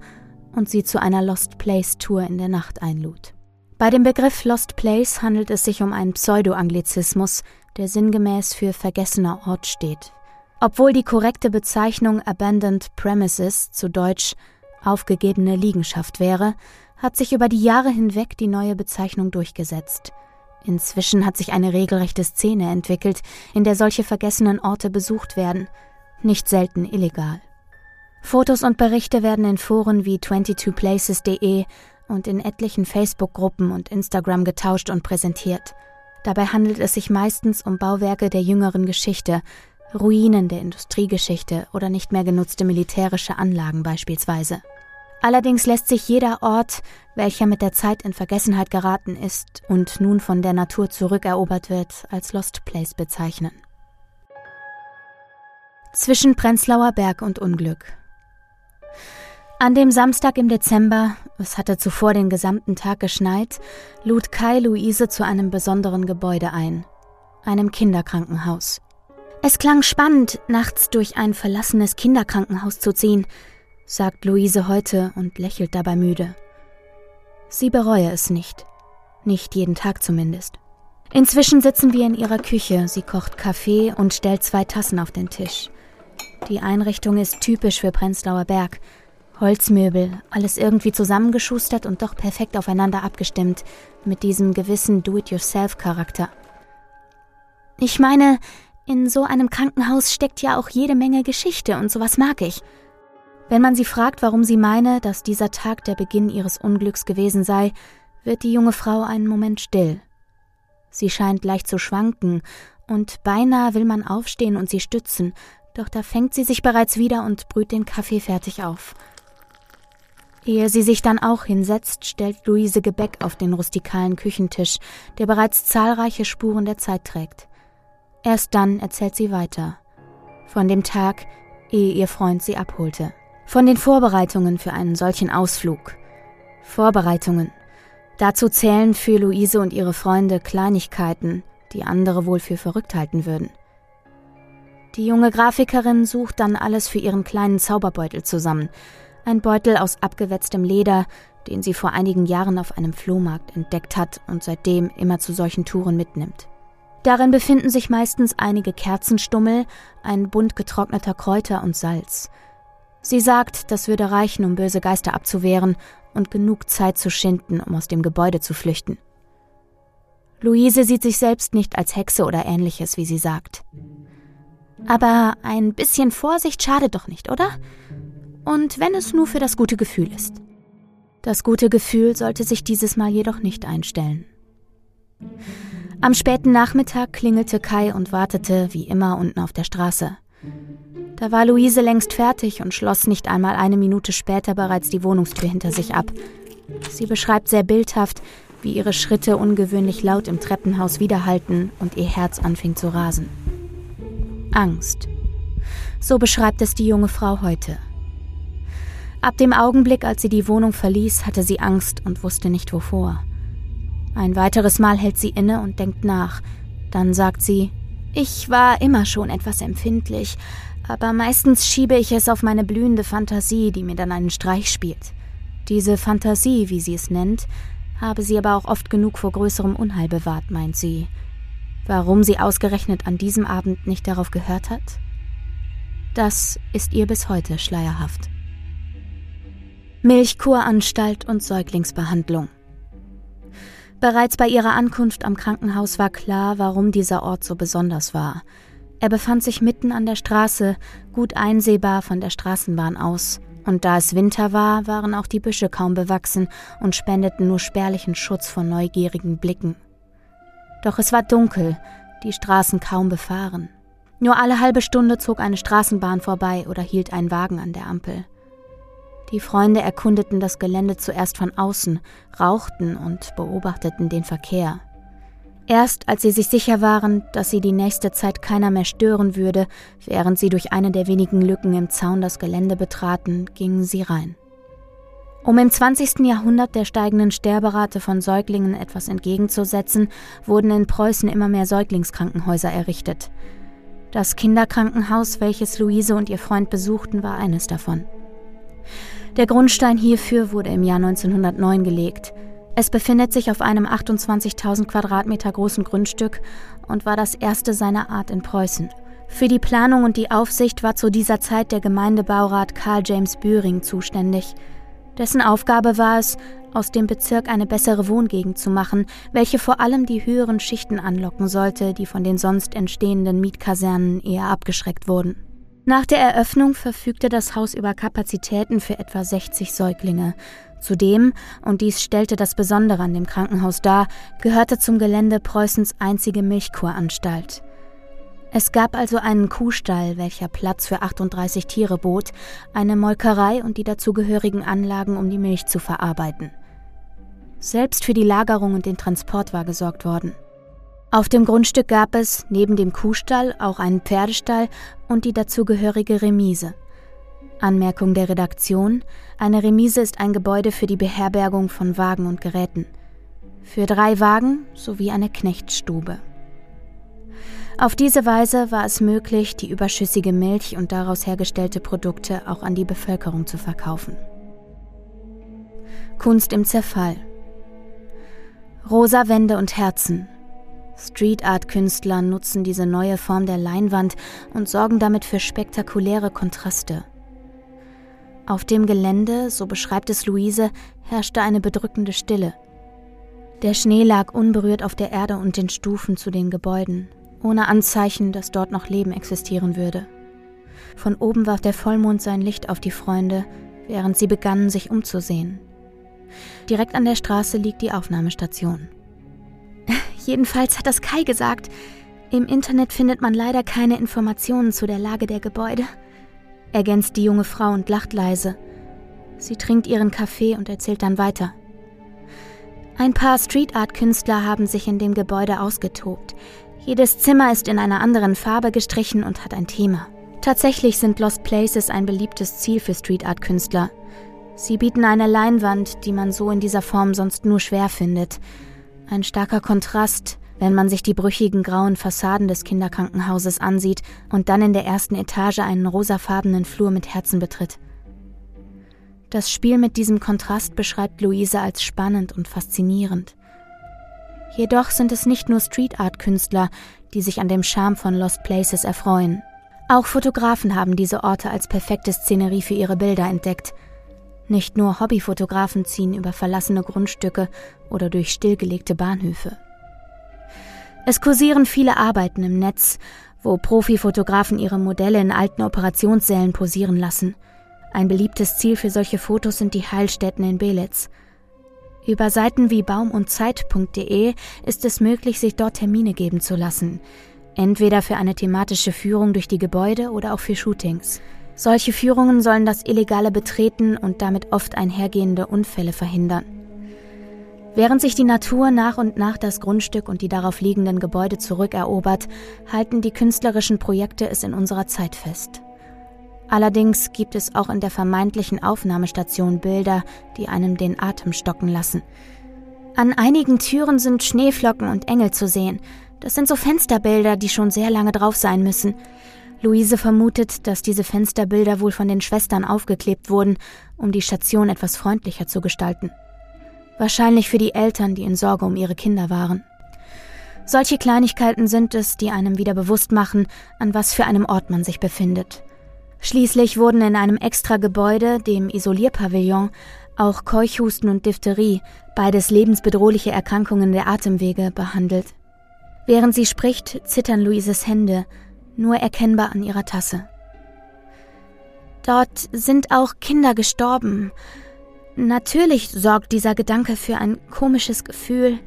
und sie zu einer Lost Place Tour in der Nacht einlud. Bei dem Begriff Lost Place handelt es sich um einen Pseudo-Anglizismus, der sinngemäß für vergessener Ort steht. Obwohl die korrekte Bezeichnung Abandoned Premises zu Deutsch aufgegebene Liegenschaft wäre, hat sich über die Jahre hinweg die neue Bezeichnung durchgesetzt. Inzwischen hat sich eine regelrechte Szene entwickelt, in der solche vergessenen Orte besucht werden, nicht selten illegal. Fotos und Berichte werden in Foren wie 22places.de und in etlichen Facebook-Gruppen und Instagram getauscht und präsentiert. Dabei handelt es sich meistens um Bauwerke der jüngeren Geschichte, Ruinen der Industriegeschichte oder nicht mehr genutzte militärische Anlagen beispielsweise. Allerdings lässt sich jeder Ort, welcher mit der Zeit in Vergessenheit geraten ist und nun von der Natur zurückerobert wird, als Lost Place bezeichnen. Zwischen Prenzlauer Berg und Unglück. An dem Samstag im Dezember, es hatte zuvor den gesamten Tag geschneit, lud Kai Luise zu einem besonderen Gebäude ein, einem Kinderkrankenhaus. Es klang spannend, nachts durch ein verlassenes Kinderkrankenhaus zu ziehen, sagt Luise heute und lächelt dabei müde. Sie bereue es nicht. Nicht jeden Tag zumindest. Inzwischen sitzen wir in ihrer Küche, sie kocht Kaffee und stellt zwei Tassen auf den Tisch. Die Einrichtung ist typisch für Prenzlauer Berg. Holzmöbel, alles irgendwie zusammengeschustert und doch perfekt aufeinander abgestimmt, mit diesem gewissen Do-it-yourself-Charakter. Ich meine, in so einem Krankenhaus steckt ja auch jede Menge Geschichte und sowas mag ich. Wenn man sie fragt, warum sie meine, dass dieser Tag der Beginn ihres Unglücks gewesen sei, wird die junge Frau einen Moment still. Sie scheint leicht zu schwanken, und beinahe will man aufstehen und sie stützen, doch da fängt sie sich bereits wieder und brüht den Kaffee fertig auf. Ehe sie sich dann auch hinsetzt, stellt Luise Gebäck auf den rustikalen Küchentisch, der bereits zahlreiche Spuren der Zeit trägt. Erst dann erzählt sie weiter. Von dem Tag, ehe ihr Freund sie abholte. Von den Vorbereitungen für einen solchen Ausflug. Vorbereitungen. Dazu zählen für Luise und ihre Freunde Kleinigkeiten, die andere wohl für verrückt halten würden. Die junge Grafikerin sucht dann alles für ihren kleinen Zauberbeutel zusammen. Ein Beutel aus abgewetztem Leder, den sie vor einigen Jahren auf einem Flohmarkt entdeckt hat und seitdem immer zu solchen Touren mitnimmt. Darin befinden sich meistens einige Kerzenstummel, ein Bund getrockneter Kräuter und Salz. Sie sagt, das würde reichen, um böse Geister abzuwehren und genug Zeit zu schinden, um aus dem Gebäude zu flüchten. Luise sieht sich selbst nicht als Hexe oder ähnliches, wie sie sagt. Aber ein bisschen Vorsicht schadet doch nicht, oder? Und wenn es nur für das gute Gefühl ist. Das gute Gefühl sollte sich dieses Mal jedoch nicht einstellen. Am späten Nachmittag klingelte Kai und wartete wie immer unten auf der Straße. Da war Luise längst fertig und schloss nicht einmal eine Minute später bereits die Wohnungstür hinter sich ab. Sie beschreibt sehr bildhaft, wie ihre Schritte ungewöhnlich laut im Treppenhaus widerhallten und ihr Herz anfing zu rasen. Angst. So beschreibt es die junge Frau heute. Ab dem Augenblick, als sie die Wohnung verließ, hatte sie Angst und wusste nicht wovor. Ein weiteres Mal hält sie inne und denkt nach. Dann sagt sie, ich war immer schon etwas empfindlich, aber meistens schiebe ich es auf meine blühende Fantasie, die mir dann einen Streich spielt. Diese Fantasie, wie sie es nennt, habe sie aber auch oft genug vor größerem Unheil bewahrt, meint sie. Warum sie ausgerechnet an diesem Abend nicht darauf gehört hat? Das ist ihr bis heute schleierhaft. Milchkuranstalt und Säuglingsbehandlung. Bereits bei ihrer Ankunft am Krankenhaus war klar, warum dieser Ort so besonders war. Er befand sich mitten an der Straße, gut einsehbar von der Straßenbahn aus. Und da es Winter war, waren auch die Büsche kaum bewachsen und spendeten nur spärlichen Schutz vor neugierigen Blicken. Doch es war dunkel, die Straßen kaum befahren. Nur alle halbe Stunde zog eine Straßenbahn vorbei oder hielt ein Wagen an der Ampel. Die Freunde erkundeten das Gelände zuerst von außen, rauchten und beobachteten den Verkehr. Erst als sie sich sicher waren, dass sie die nächste Zeit keiner mehr stören würde, während sie durch eine der wenigen Lücken im Zaun das Gelände betraten, gingen sie rein. Um im 20. Jahrhundert der steigenden Sterberate von Säuglingen etwas entgegenzusetzen, wurden in Preußen immer mehr Säuglingskrankenhäuser errichtet. Das Kinderkrankenhaus, welches Luise und ihr Freund besuchten, war eines davon. Der Grundstein hierfür wurde im Jahr 1909 gelegt. Es befindet sich auf einem 28.000 Quadratmeter großen Grundstück und war das erste seiner Art in Preußen. Für die Planung und die Aufsicht war zu dieser Zeit der Gemeindebaurat Karl James Büring zuständig. Dessen Aufgabe war es, aus dem Bezirk eine bessere Wohngegend zu machen, welche vor allem die höheren Schichten anlocken sollte, die von den sonst entstehenden Mietkasernen eher abgeschreckt wurden. Nach der Eröffnung verfügte das Haus über Kapazitäten für etwa 60 Säuglinge. Zudem, und dies stellte das Besondere an dem Krankenhaus dar, gehörte zum Gelände Preußens einzige Milchkuranstalt. Es gab also einen Kuhstall, welcher Platz für 38 Tiere bot, eine Molkerei und die dazugehörigen Anlagen, um die Milch zu verarbeiten. Selbst für die Lagerung und den Transport war gesorgt worden. Auf dem Grundstück gab es neben dem Kuhstall auch einen Pferdestall und die dazugehörige Remise. Anmerkung der Redaktion: Eine Remise ist ein Gebäude für die Beherbergung von Wagen und Geräten. Für drei Wagen sowie eine Knechtstube. Auf diese Weise war es möglich, die überschüssige Milch und daraus hergestellte Produkte auch an die Bevölkerung zu verkaufen. Kunst im Zerfall. Rosa Wände und Herzen. Street Art Künstler nutzen diese neue Form der Leinwand und sorgen damit für spektakuläre Kontraste. Auf dem Gelände, so beschreibt es Luise, herrschte eine bedrückende Stille. Der Schnee lag unberührt auf der Erde und den Stufen zu den Gebäuden ohne Anzeichen, dass dort noch Leben existieren würde. Von oben warf der Vollmond sein Licht auf die Freunde, während sie begannen, sich umzusehen. Direkt an der Straße liegt die Aufnahmestation. (laughs) Jedenfalls hat das Kai gesagt. Im Internet findet man leider keine Informationen zu der Lage der Gebäude, ergänzt die junge Frau und lacht leise. Sie trinkt ihren Kaffee und erzählt dann weiter. Ein paar Street Art Künstler haben sich in dem Gebäude ausgetobt. Jedes Zimmer ist in einer anderen Farbe gestrichen und hat ein Thema. Tatsächlich sind Lost Places ein beliebtes Ziel für Street Art Künstler. Sie bieten eine Leinwand, die man so in dieser Form sonst nur schwer findet. Ein starker Kontrast, wenn man sich die brüchigen grauen Fassaden des Kinderkrankenhauses ansieht und dann in der ersten Etage einen rosafarbenen Flur mit Herzen betritt. Das Spiel mit diesem Kontrast beschreibt Luise als spannend und faszinierend. Jedoch sind es nicht nur Street Art Künstler, die sich an dem Charme von Lost Places erfreuen. Auch Fotografen haben diese Orte als perfekte Szenerie für ihre Bilder entdeckt. Nicht nur Hobbyfotografen ziehen über verlassene Grundstücke oder durch stillgelegte Bahnhöfe. Es kursieren viele Arbeiten im Netz, wo Profifotografen ihre Modelle in alten Operationssälen posieren lassen. Ein beliebtes Ziel für solche Fotos sind die Heilstätten in Belitz – über Seiten wie baumundzeit.de ist es möglich, sich dort Termine geben zu lassen. Entweder für eine thematische Führung durch die Gebäude oder auch für Shootings. Solche Führungen sollen das illegale Betreten und damit oft einhergehende Unfälle verhindern. Während sich die Natur nach und nach das Grundstück und die darauf liegenden Gebäude zurückerobert, halten die künstlerischen Projekte es in unserer Zeit fest. Allerdings gibt es auch in der vermeintlichen Aufnahmestation Bilder, die einem den Atem stocken lassen. An einigen Türen sind Schneeflocken und Engel zu sehen. Das sind so Fensterbilder, die schon sehr lange drauf sein müssen. Luise vermutet, dass diese Fensterbilder wohl von den Schwestern aufgeklebt wurden, um die Station etwas freundlicher zu gestalten. Wahrscheinlich für die Eltern, die in Sorge um ihre Kinder waren. Solche Kleinigkeiten sind es, die einem wieder bewusst machen, an was für einem Ort man sich befindet. Schließlich wurden in einem Extra-Gebäude, dem Isolierpavillon, auch Keuchhusten und Diphtherie, beides lebensbedrohliche Erkrankungen der Atemwege, behandelt. Während sie spricht, zittern Luises Hände, nur erkennbar an ihrer Tasse. Dort sind auch Kinder gestorben. Natürlich sorgt dieser Gedanke für ein komisches Gefühl,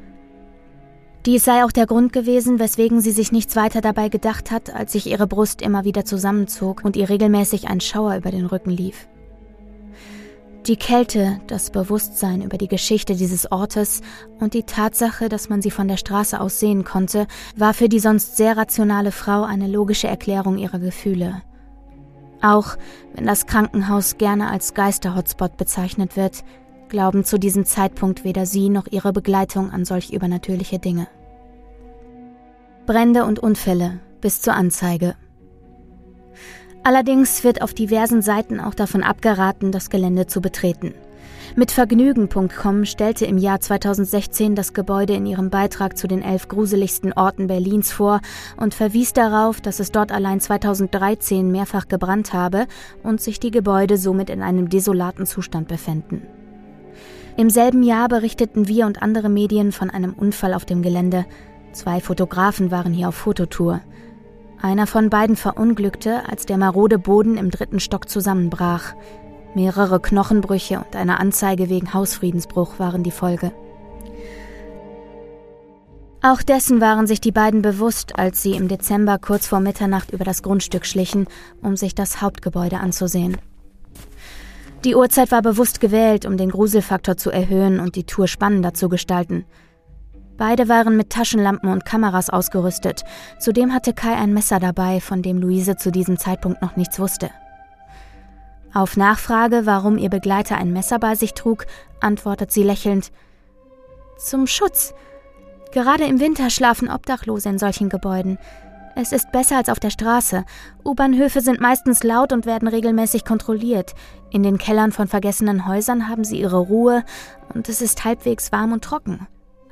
dies sei auch der Grund gewesen, weswegen sie sich nichts weiter dabei gedacht hat, als sich ihre Brust immer wieder zusammenzog und ihr regelmäßig ein Schauer über den Rücken lief. Die Kälte, das Bewusstsein über die Geschichte dieses Ortes und die Tatsache, dass man sie von der Straße aus sehen konnte, war für die sonst sehr rationale Frau eine logische Erklärung ihrer Gefühle. Auch wenn das Krankenhaus gerne als Geister-Hotspot bezeichnet wird, glauben zu diesem Zeitpunkt weder sie noch ihre Begleitung an solch übernatürliche Dinge. Brände und Unfälle bis zur Anzeige. Allerdings wird auf diversen Seiten auch davon abgeraten, das Gelände zu betreten. Mit Vergnügen.com stellte im Jahr 2016 das Gebäude in ihrem Beitrag zu den elf gruseligsten Orten Berlins vor und verwies darauf, dass es dort allein 2013 mehrfach gebrannt habe und sich die Gebäude somit in einem desolaten Zustand befänden. Im selben Jahr berichteten wir und andere Medien von einem Unfall auf dem Gelände. Zwei Fotografen waren hier auf Fototour. Einer von beiden verunglückte, als der marode Boden im dritten Stock zusammenbrach. Mehrere Knochenbrüche und eine Anzeige wegen Hausfriedensbruch waren die Folge. Auch dessen waren sich die beiden bewusst, als sie im Dezember kurz vor Mitternacht über das Grundstück schlichen, um sich das Hauptgebäude anzusehen. Die Uhrzeit war bewusst gewählt, um den Gruselfaktor zu erhöhen und die Tour spannender zu gestalten. Beide waren mit Taschenlampen und Kameras ausgerüstet. Zudem hatte Kai ein Messer dabei, von dem Luise zu diesem Zeitpunkt noch nichts wusste. Auf Nachfrage, warum ihr Begleiter ein Messer bei sich trug, antwortet sie lächelnd Zum Schutz. Gerade im Winter schlafen Obdachlose in solchen Gebäuden. Es ist besser als auf der Straße. U-Bahnhöfe sind meistens laut und werden regelmäßig kontrolliert. In den Kellern von vergessenen Häusern haben sie ihre Ruhe und es ist halbwegs warm und trocken.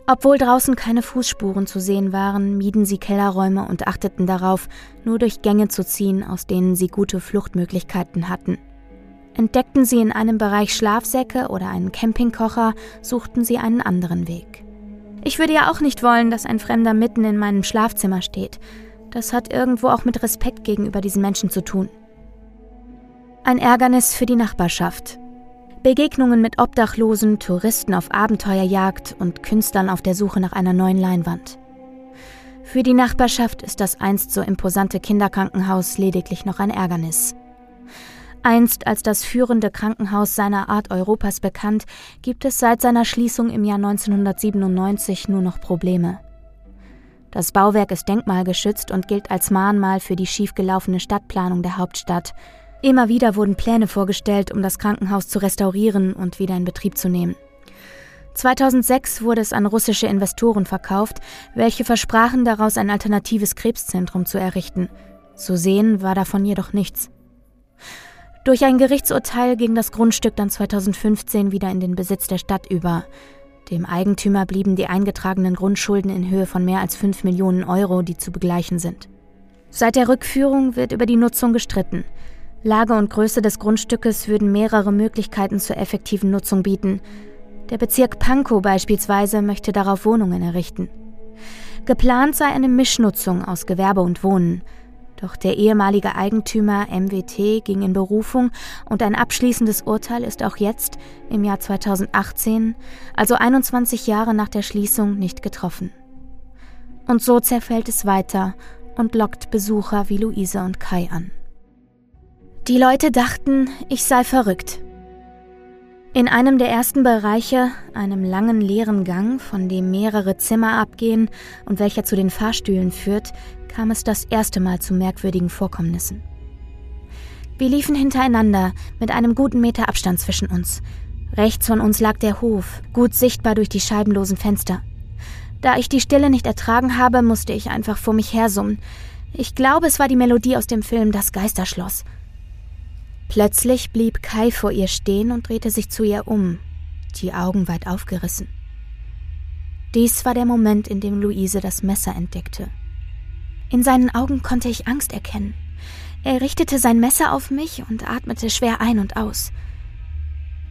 Obwohl draußen keine Fußspuren zu sehen waren, mieden sie Kellerräume und achteten darauf, nur durch Gänge zu ziehen, aus denen sie gute Fluchtmöglichkeiten hatten. Entdeckten sie in einem Bereich Schlafsäcke oder einen Campingkocher, suchten sie einen anderen Weg. Ich würde ja auch nicht wollen, dass ein Fremder mitten in meinem Schlafzimmer steht. Das hat irgendwo auch mit Respekt gegenüber diesen Menschen zu tun. Ein Ärgernis für die Nachbarschaft. Begegnungen mit Obdachlosen, Touristen auf Abenteuerjagd und Künstlern auf der Suche nach einer neuen Leinwand. Für die Nachbarschaft ist das einst so imposante Kinderkrankenhaus lediglich noch ein Ärgernis. Einst als das führende Krankenhaus seiner Art Europas bekannt, gibt es seit seiner Schließung im Jahr 1997 nur noch Probleme. Das Bauwerk ist denkmalgeschützt und gilt als Mahnmal für die schiefgelaufene Stadtplanung der Hauptstadt, Immer wieder wurden Pläne vorgestellt, um das Krankenhaus zu restaurieren und wieder in Betrieb zu nehmen. 2006 wurde es an russische Investoren verkauft, welche versprachen, daraus ein alternatives Krebszentrum zu errichten. Zu sehen war davon jedoch nichts. Durch ein Gerichtsurteil ging das Grundstück dann 2015 wieder in den Besitz der Stadt über. Dem Eigentümer blieben die eingetragenen Grundschulden in Höhe von mehr als 5 Millionen Euro, die zu begleichen sind. Seit der Rückführung wird über die Nutzung gestritten. Lage und Größe des Grundstückes würden mehrere Möglichkeiten zur effektiven Nutzung bieten. Der Bezirk Pankow beispielsweise möchte darauf Wohnungen errichten. Geplant sei eine Mischnutzung aus Gewerbe und Wohnen. Doch der ehemalige Eigentümer MWT ging in Berufung und ein abschließendes Urteil ist auch jetzt, im Jahr 2018, also 21 Jahre nach der Schließung, nicht getroffen. Und so zerfällt es weiter und lockt Besucher wie Luise und Kai an. Die Leute dachten, ich sei verrückt. In einem der ersten Bereiche, einem langen leeren Gang, von dem mehrere Zimmer abgehen und welcher zu den Fahrstühlen führt, kam es das erste Mal zu merkwürdigen Vorkommnissen. Wir liefen hintereinander, mit einem guten Meter Abstand zwischen uns. Rechts von uns lag der Hof, gut sichtbar durch die scheibenlosen Fenster. Da ich die Stille nicht ertragen habe, musste ich einfach vor mich hersummen. Ich glaube, es war die Melodie aus dem Film Das Geisterschloss. Plötzlich blieb Kai vor ihr stehen und drehte sich zu ihr um, die Augen weit aufgerissen. Dies war der Moment, in dem Luise das Messer entdeckte. In seinen Augen konnte ich Angst erkennen. Er richtete sein Messer auf mich und atmete schwer ein und aus.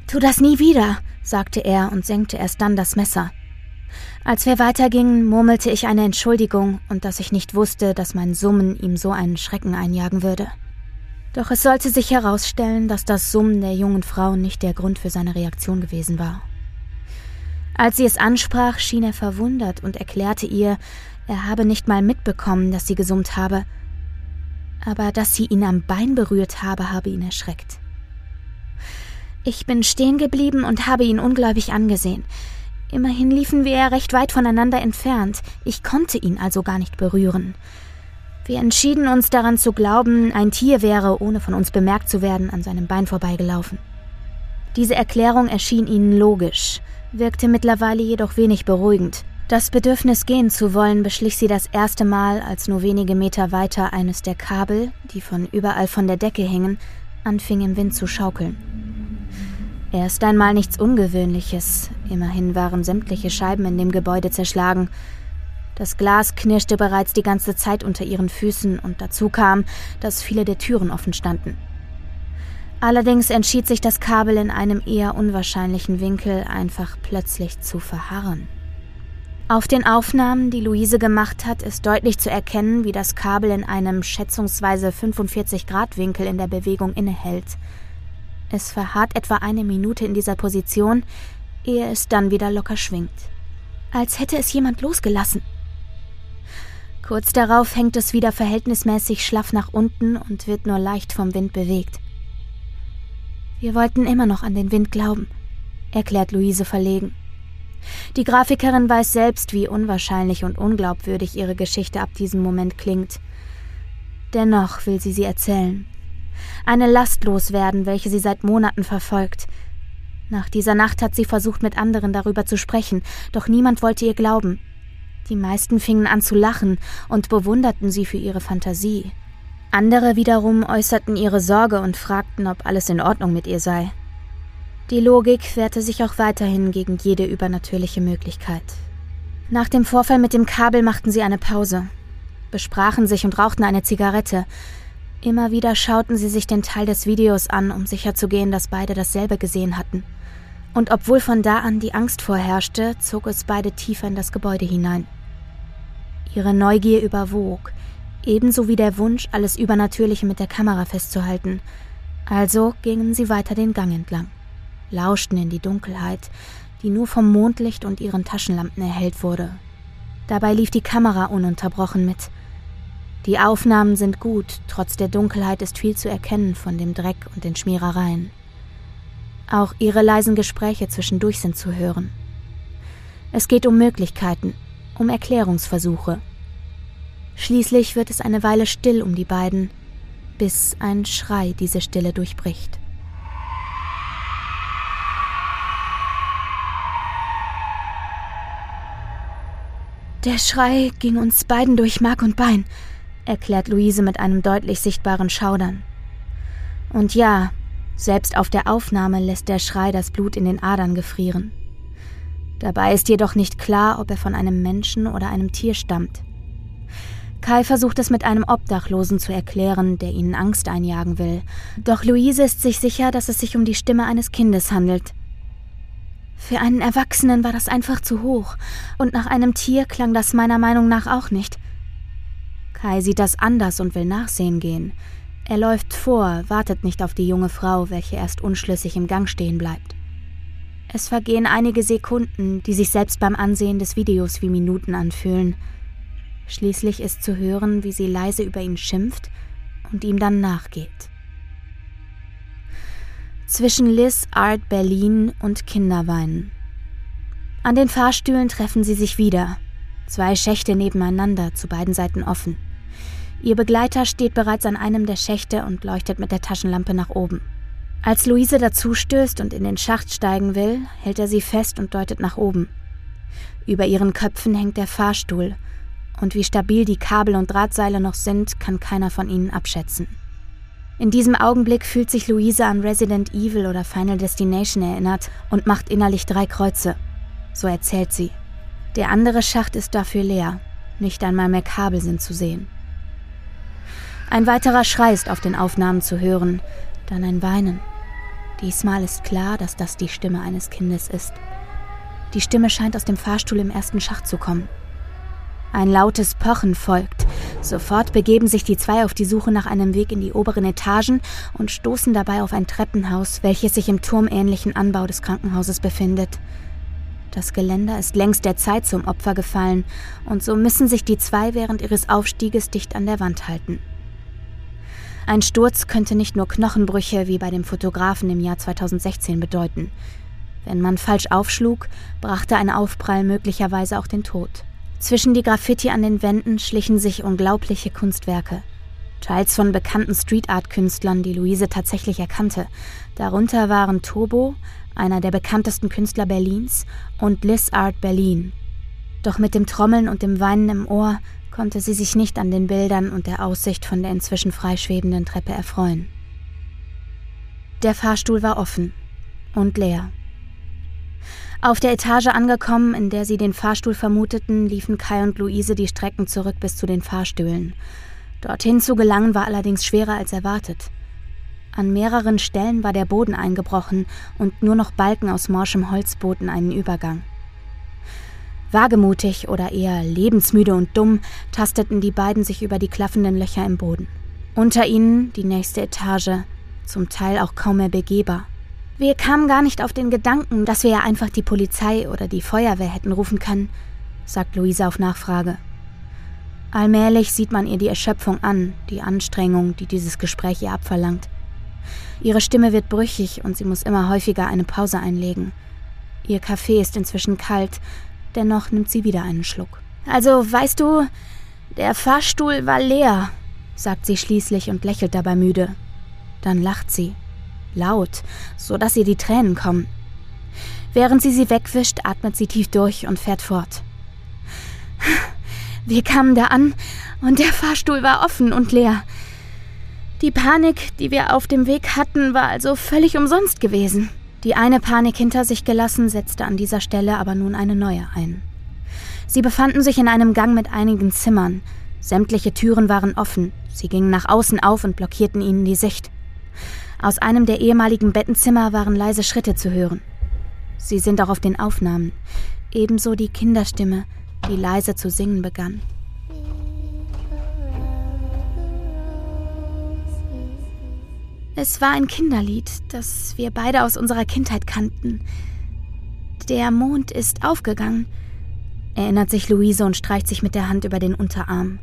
Tu das nie wieder, sagte er und senkte erst dann das Messer. Als wir weitergingen, murmelte ich eine Entschuldigung und dass ich nicht wusste, dass mein Summen ihm so einen Schrecken einjagen würde. Doch es sollte sich herausstellen, dass das Summen der jungen Frau nicht der Grund für seine Reaktion gewesen war. Als sie es ansprach, schien er verwundert und erklärte ihr, er habe nicht mal mitbekommen, dass sie gesummt habe, aber dass sie ihn am Bein berührt habe, habe ihn erschreckt. Ich bin stehen geblieben und habe ihn ungläubig angesehen. Immerhin liefen wir ja recht weit voneinander entfernt, ich konnte ihn also gar nicht berühren. Wir entschieden uns daran zu glauben, ein Tier wäre, ohne von uns bemerkt zu werden, an seinem Bein vorbeigelaufen. Diese Erklärung erschien ihnen logisch, wirkte mittlerweile jedoch wenig beruhigend. Das Bedürfnis gehen zu wollen beschlich sie das erste Mal, als nur wenige Meter weiter eines der Kabel, die von überall von der Decke hingen, anfing im Wind zu schaukeln. Erst einmal nichts Ungewöhnliches, immerhin waren sämtliche Scheiben in dem Gebäude zerschlagen, das Glas knirschte bereits die ganze Zeit unter ihren Füßen und dazu kam, dass viele der Türen offen standen. Allerdings entschied sich das Kabel in einem eher unwahrscheinlichen Winkel einfach plötzlich zu verharren. Auf den Aufnahmen, die Luise gemacht hat, ist deutlich zu erkennen, wie das Kabel in einem schätzungsweise 45 Grad Winkel in der Bewegung innehält. Es verharrt etwa eine Minute in dieser Position, ehe es dann wieder locker schwingt. Als hätte es jemand losgelassen. Kurz darauf hängt es wieder verhältnismäßig schlaff nach unten und wird nur leicht vom Wind bewegt. Wir wollten immer noch an den Wind glauben, erklärt Luise verlegen. Die Grafikerin weiß selbst, wie unwahrscheinlich und unglaubwürdig ihre Geschichte ab diesem Moment klingt. Dennoch will sie sie erzählen. Eine Last loswerden, welche sie seit Monaten verfolgt. Nach dieser Nacht hat sie versucht, mit anderen darüber zu sprechen, doch niemand wollte ihr glauben. Die meisten fingen an zu lachen und bewunderten sie für ihre Fantasie. Andere wiederum äußerten ihre Sorge und fragten, ob alles in Ordnung mit ihr sei. Die Logik wehrte sich auch weiterhin gegen jede übernatürliche Möglichkeit. Nach dem Vorfall mit dem Kabel machten sie eine Pause, besprachen sich und rauchten eine Zigarette. Immer wieder schauten sie sich den Teil des Videos an, um sicherzugehen, dass beide dasselbe gesehen hatten. Und obwohl von da an die Angst vorherrschte, zog es beide tiefer in das Gebäude hinein. Ihre Neugier überwog, ebenso wie der Wunsch, alles Übernatürliche mit der Kamera festzuhalten. Also gingen sie weiter den Gang entlang, lauschten in die Dunkelheit, die nur vom Mondlicht und ihren Taschenlampen erhellt wurde. Dabei lief die Kamera ununterbrochen mit. Die Aufnahmen sind gut, trotz der Dunkelheit ist viel zu erkennen von dem Dreck und den Schmierereien. Auch ihre leisen Gespräche zwischendurch sind zu hören. Es geht um Möglichkeiten, um Erklärungsversuche, Schließlich wird es eine Weile still um die beiden, bis ein Schrei diese Stille durchbricht. Der Schrei ging uns beiden durch Mark und Bein, erklärt Luise mit einem deutlich sichtbaren Schaudern. Und ja, selbst auf der Aufnahme lässt der Schrei das Blut in den Adern gefrieren. Dabei ist jedoch nicht klar, ob er von einem Menschen oder einem Tier stammt. Kai versucht es mit einem Obdachlosen zu erklären, der ihnen Angst einjagen will. Doch Luise ist sich sicher, dass es sich um die Stimme eines Kindes handelt. Für einen Erwachsenen war das einfach zu hoch, und nach einem Tier klang das meiner Meinung nach auch nicht. Kai sieht das anders und will nachsehen gehen. Er läuft vor, wartet nicht auf die junge Frau, welche erst unschlüssig im Gang stehen bleibt. Es vergehen einige Sekunden, die sich selbst beim Ansehen des Videos wie Minuten anfühlen. Schließlich ist zu hören, wie sie leise über ihn schimpft und ihm dann nachgeht. Zwischen Liz Art Berlin und Kinderweinen. An den Fahrstühlen treffen sie sich wieder. Zwei Schächte nebeneinander, zu beiden Seiten offen. Ihr Begleiter steht bereits an einem der Schächte und leuchtet mit der Taschenlampe nach oben. Als Luise dazustößt und in den Schacht steigen will, hält er sie fest und deutet nach oben. Über ihren Köpfen hängt der Fahrstuhl und wie stabil die Kabel und Drahtseile noch sind, kann keiner von ihnen abschätzen. In diesem Augenblick fühlt sich Luise an Resident Evil oder Final Destination erinnert und macht innerlich drei Kreuze. So erzählt sie. Der andere Schacht ist dafür leer. Nicht einmal mehr Kabel sind zu sehen. Ein weiterer Schrei ist auf den Aufnahmen zu hören, dann ein Weinen. Diesmal ist klar, dass das die Stimme eines Kindes ist. Die Stimme scheint aus dem Fahrstuhl im ersten Schacht zu kommen. Ein lautes Pochen folgt. Sofort begeben sich die zwei auf die Suche nach einem Weg in die oberen Etagen und stoßen dabei auf ein Treppenhaus, welches sich im turmähnlichen Anbau des Krankenhauses befindet. Das Geländer ist längst der Zeit zum Opfer gefallen, und so müssen sich die zwei während ihres Aufstieges dicht an der Wand halten. Ein Sturz könnte nicht nur Knochenbrüche wie bei dem Fotografen im Jahr 2016 bedeuten. Wenn man falsch aufschlug, brachte ein Aufprall möglicherweise auch den Tod. Zwischen die Graffiti an den Wänden schlichen sich unglaubliche Kunstwerke. Teils von bekannten Street Art Künstlern, die Luise tatsächlich erkannte. Darunter waren Turbo, einer der bekanntesten Künstler Berlins, und Liz Art Berlin. Doch mit dem Trommeln und dem Weinen im Ohr konnte sie sich nicht an den Bildern und der Aussicht von der inzwischen freischwebenden Treppe erfreuen. Der Fahrstuhl war offen und leer. Auf der Etage angekommen, in der sie den Fahrstuhl vermuteten, liefen Kai und Luise die Strecken zurück bis zu den Fahrstühlen. Dorthin zu gelangen war allerdings schwerer als erwartet. An mehreren Stellen war der Boden eingebrochen und nur noch Balken aus morschem Holz boten einen Übergang. Wagemutig oder eher lebensmüde und dumm tasteten die beiden sich über die klaffenden Löcher im Boden. Unter ihnen die nächste Etage, zum Teil auch kaum mehr begehbar. Wir kamen gar nicht auf den Gedanken, dass wir ja einfach die Polizei oder die Feuerwehr hätten rufen können, sagt Luise auf Nachfrage. Allmählich sieht man ihr die Erschöpfung an, die Anstrengung, die dieses Gespräch ihr abverlangt. Ihre Stimme wird brüchig und sie muss immer häufiger eine Pause einlegen. Ihr Kaffee ist inzwischen kalt, dennoch nimmt sie wieder einen Schluck. Also, weißt du, der Fahrstuhl war leer, sagt sie schließlich und lächelt dabei müde. Dann lacht sie. Laut, so dass ihr die Tränen kommen. Während sie sie wegwischt, atmet sie tief durch und fährt fort. Wir kamen da an und der Fahrstuhl war offen und leer. Die Panik, die wir auf dem Weg hatten, war also völlig umsonst gewesen. Die eine Panik hinter sich gelassen, setzte an dieser Stelle aber nun eine neue ein. Sie befanden sich in einem Gang mit einigen Zimmern. Sämtliche Türen waren offen, sie gingen nach außen auf und blockierten ihnen die Sicht. Aus einem der ehemaligen Bettenzimmer waren leise Schritte zu hören. Sie sind auch auf den Aufnahmen. Ebenso die Kinderstimme, die leise zu singen begann. Es war ein Kinderlied, das wir beide aus unserer Kindheit kannten. Der Mond ist aufgegangen, erinnert sich Luise und streicht sich mit der Hand über den Unterarm.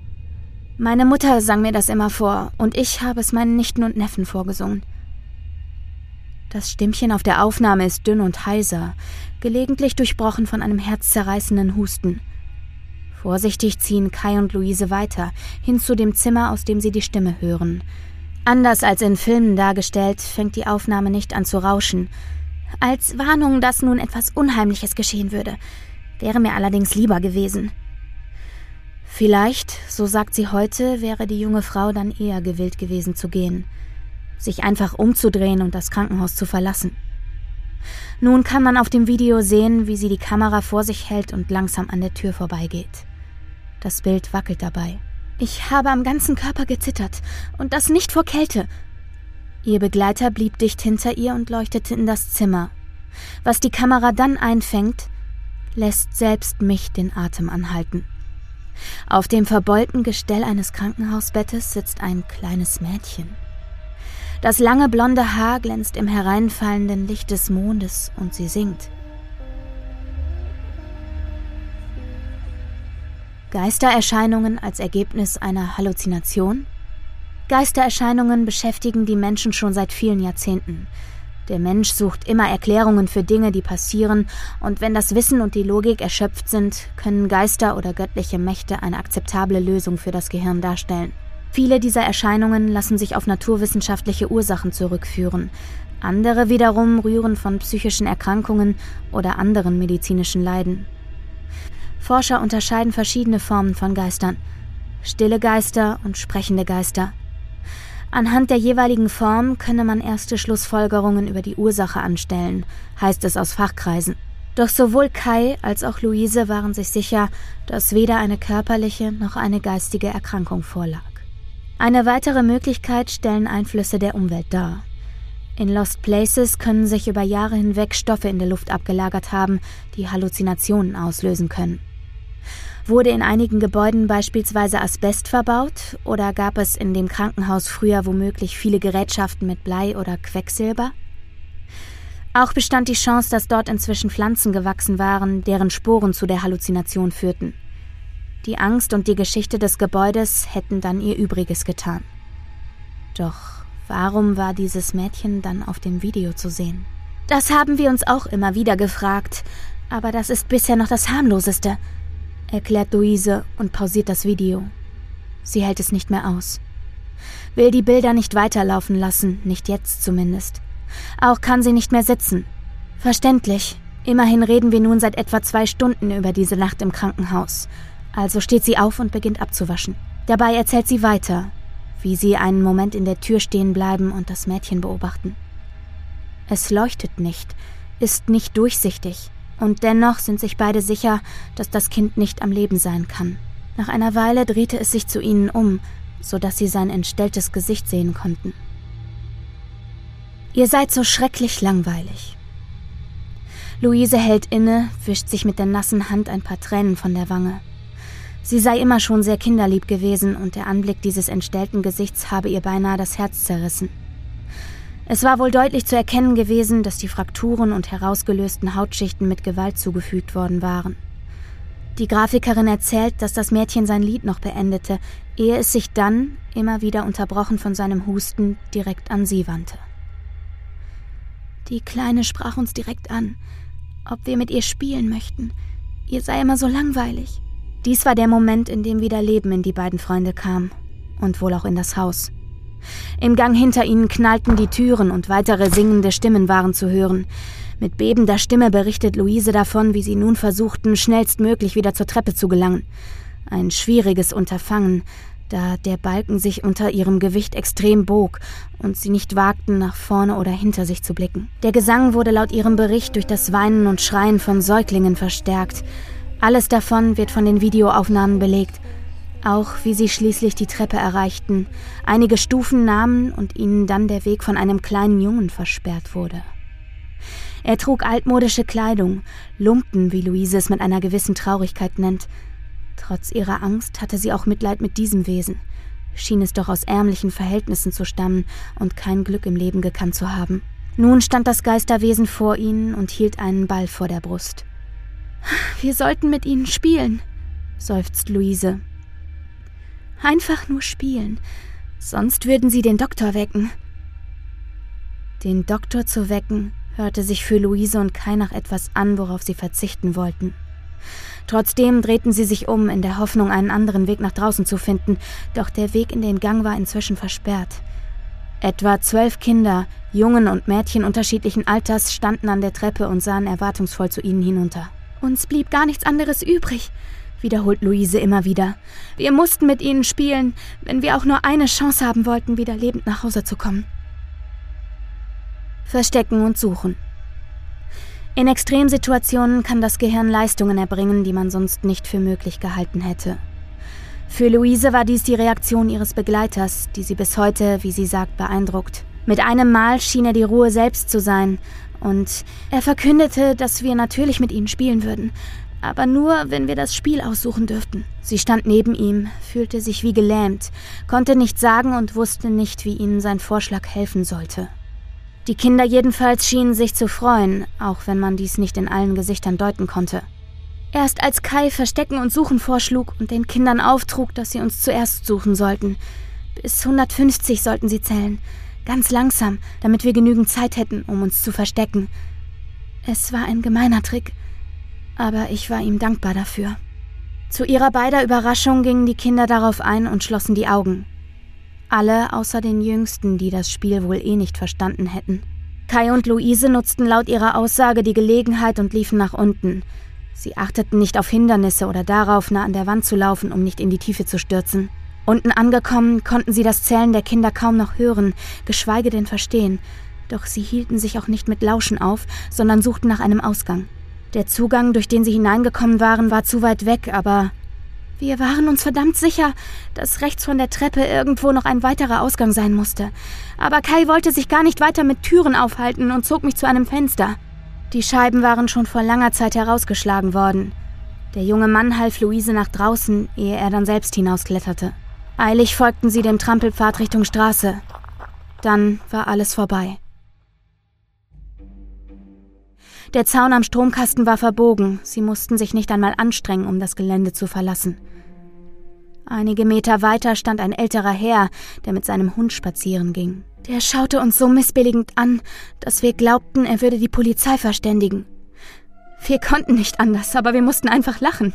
Meine Mutter sang mir das immer vor, und ich habe es meinen Nichten und Neffen vorgesungen. Das Stimmchen auf der Aufnahme ist dünn und heiser, gelegentlich durchbrochen von einem herzzerreißenden Husten. Vorsichtig ziehen Kai und Luise weiter, hin zu dem Zimmer, aus dem sie die Stimme hören. Anders als in Filmen dargestellt, fängt die Aufnahme nicht an zu rauschen. Als Warnung, dass nun etwas Unheimliches geschehen würde. Wäre mir allerdings lieber gewesen. Vielleicht, so sagt sie heute, wäre die junge Frau dann eher gewillt gewesen zu gehen. Sich einfach umzudrehen und das Krankenhaus zu verlassen. Nun kann man auf dem Video sehen, wie sie die Kamera vor sich hält und langsam an der Tür vorbeigeht. Das Bild wackelt dabei. Ich habe am ganzen Körper gezittert, und das nicht vor Kälte. Ihr Begleiter blieb dicht hinter ihr und leuchtete in das Zimmer. Was die Kamera dann einfängt, lässt selbst mich den Atem anhalten. Auf dem verbeulten Gestell eines Krankenhausbettes sitzt ein kleines Mädchen. Das lange blonde Haar glänzt im hereinfallenden Licht des Mondes und sie singt. Geistererscheinungen als Ergebnis einer Halluzination? Geistererscheinungen beschäftigen die Menschen schon seit vielen Jahrzehnten. Der Mensch sucht immer Erklärungen für Dinge, die passieren, und wenn das Wissen und die Logik erschöpft sind, können Geister oder göttliche Mächte eine akzeptable Lösung für das Gehirn darstellen. Viele dieser Erscheinungen lassen sich auf naturwissenschaftliche Ursachen zurückführen. Andere wiederum rühren von psychischen Erkrankungen oder anderen medizinischen Leiden. Forscher unterscheiden verschiedene Formen von Geistern. Stille Geister und sprechende Geister. Anhand der jeweiligen Form könne man erste Schlussfolgerungen über die Ursache anstellen, heißt es aus Fachkreisen. Doch sowohl Kai als auch Luise waren sich sicher, dass weder eine körperliche noch eine geistige Erkrankung vorlag. Eine weitere Möglichkeit stellen Einflüsse der Umwelt dar. In Lost Places können sich über Jahre hinweg Stoffe in der Luft abgelagert haben, die Halluzinationen auslösen können. Wurde in einigen Gebäuden beispielsweise Asbest verbaut oder gab es in dem Krankenhaus früher womöglich viele Gerätschaften mit Blei oder Quecksilber? Auch bestand die Chance, dass dort inzwischen Pflanzen gewachsen waren, deren Sporen zu der Halluzination führten. Die Angst und die Geschichte des Gebäudes hätten dann ihr Übriges getan. Doch warum war dieses Mädchen dann auf dem Video zu sehen? Das haben wir uns auch immer wieder gefragt, aber das ist bisher noch das harmloseste erklärt Luise und pausiert das Video. Sie hält es nicht mehr aus. Will die Bilder nicht weiterlaufen lassen, nicht jetzt zumindest. Auch kann sie nicht mehr sitzen. Verständlich. Immerhin reden wir nun seit etwa zwei Stunden über diese Nacht im Krankenhaus. Also steht sie auf und beginnt abzuwaschen. Dabei erzählt sie weiter, wie sie einen Moment in der Tür stehen bleiben und das Mädchen beobachten. Es leuchtet nicht, ist nicht durchsichtig. Und dennoch sind sich beide sicher, dass das Kind nicht am Leben sein kann. Nach einer Weile drehte es sich zu ihnen um, so dass sie sein entstelltes Gesicht sehen konnten. Ihr seid so schrecklich langweilig. Luise hält inne, wischt sich mit der nassen Hand ein paar Tränen von der Wange. Sie sei immer schon sehr kinderlieb gewesen und der Anblick dieses entstellten Gesichts habe ihr beinahe das Herz zerrissen. Es war wohl deutlich zu erkennen gewesen, dass die Frakturen und herausgelösten Hautschichten mit Gewalt zugefügt worden waren. Die Grafikerin erzählt, dass das Mädchen sein Lied noch beendete, ehe es sich dann, immer wieder unterbrochen von seinem Husten, direkt an sie wandte. Die Kleine sprach uns direkt an, ob wir mit ihr spielen möchten. Ihr sei immer so langweilig. Dies war der Moment, in dem wieder Leben in die beiden Freunde kam und wohl auch in das Haus. Im Gang hinter ihnen knallten die Türen und weitere singende Stimmen waren zu hören. Mit bebender Stimme berichtet Luise davon, wie sie nun versuchten, schnellstmöglich wieder zur Treppe zu gelangen. Ein schwieriges Unterfangen, da der Balken sich unter ihrem Gewicht extrem bog und sie nicht wagten, nach vorne oder hinter sich zu blicken. Der Gesang wurde laut ihrem Bericht durch das Weinen und Schreien von Säuglingen verstärkt. Alles davon wird von den Videoaufnahmen belegt – auch wie sie schließlich die Treppe erreichten, einige Stufen nahmen und ihnen dann der Weg von einem kleinen Jungen versperrt wurde. Er trug altmodische Kleidung, Lumpen, wie Luise es mit einer gewissen Traurigkeit nennt. Trotz ihrer Angst hatte sie auch Mitleid mit diesem Wesen, schien es doch aus ärmlichen Verhältnissen zu stammen und kein Glück im Leben gekannt zu haben. Nun stand das Geisterwesen vor ihnen und hielt einen Ball vor der Brust. Wir sollten mit ihnen spielen, seufzt Luise, Einfach nur spielen. Sonst würden sie den Doktor wecken. Den Doktor zu wecken, hörte sich für Luise und Kai nach etwas an, worauf sie verzichten wollten. Trotzdem drehten sie sich um, in der Hoffnung, einen anderen Weg nach draußen zu finden, doch der Weg in den Gang war inzwischen versperrt. Etwa zwölf Kinder, Jungen und Mädchen unterschiedlichen Alters, standen an der Treppe und sahen erwartungsvoll zu ihnen hinunter. Uns blieb gar nichts anderes übrig, wiederholt Luise immer wieder. Wir mussten mit ihnen spielen, wenn wir auch nur eine Chance haben wollten, wieder lebend nach Hause zu kommen. Verstecken und suchen. In Extremsituationen kann das Gehirn Leistungen erbringen, die man sonst nicht für möglich gehalten hätte. Für Luise war dies die Reaktion ihres Begleiters, die sie bis heute, wie sie sagt, beeindruckt. Mit einem Mal schien er die Ruhe selbst zu sein, und er verkündete, dass wir natürlich mit ihnen spielen würden, aber nur, wenn wir das Spiel aussuchen dürften. Sie stand neben ihm, fühlte sich wie gelähmt, konnte nichts sagen und wusste nicht, wie ihnen sein Vorschlag helfen sollte. Die Kinder jedenfalls schienen sich zu freuen, auch wenn man dies nicht in allen Gesichtern deuten konnte. Erst als Kai Verstecken und Suchen vorschlug und den Kindern auftrug, dass sie uns zuerst suchen sollten. Bis 150 sollten sie zählen. Ganz langsam, damit wir genügend Zeit hätten, um uns zu verstecken. Es war ein gemeiner Trick aber ich war ihm dankbar dafür. Zu ihrer beider Überraschung gingen die Kinder darauf ein und schlossen die Augen. Alle außer den Jüngsten, die das Spiel wohl eh nicht verstanden hätten. Kai und Luise nutzten laut ihrer Aussage die Gelegenheit und liefen nach unten. Sie achteten nicht auf Hindernisse oder darauf, nah an der Wand zu laufen, um nicht in die Tiefe zu stürzen. Unten angekommen, konnten sie das Zählen der Kinder kaum noch hören, geschweige denn verstehen. Doch sie hielten sich auch nicht mit Lauschen auf, sondern suchten nach einem Ausgang. Der Zugang, durch den sie hineingekommen waren, war zu weit weg, aber wir waren uns verdammt sicher, dass rechts von der Treppe irgendwo noch ein weiterer Ausgang sein musste. Aber Kai wollte sich gar nicht weiter mit Türen aufhalten und zog mich zu einem Fenster. Die Scheiben waren schon vor langer Zeit herausgeschlagen worden. Der junge Mann half Luise nach draußen, ehe er dann selbst hinauskletterte. Eilig folgten sie dem Trampelpfad Richtung Straße. Dann war alles vorbei. Der Zaun am Stromkasten war verbogen, sie mussten sich nicht einmal anstrengen, um das Gelände zu verlassen. Einige Meter weiter stand ein älterer Herr, der mit seinem Hund spazieren ging. Der schaute uns so missbilligend an, dass wir glaubten, er würde die Polizei verständigen. Wir konnten nicht anders, aber wir mussten einfach lachen.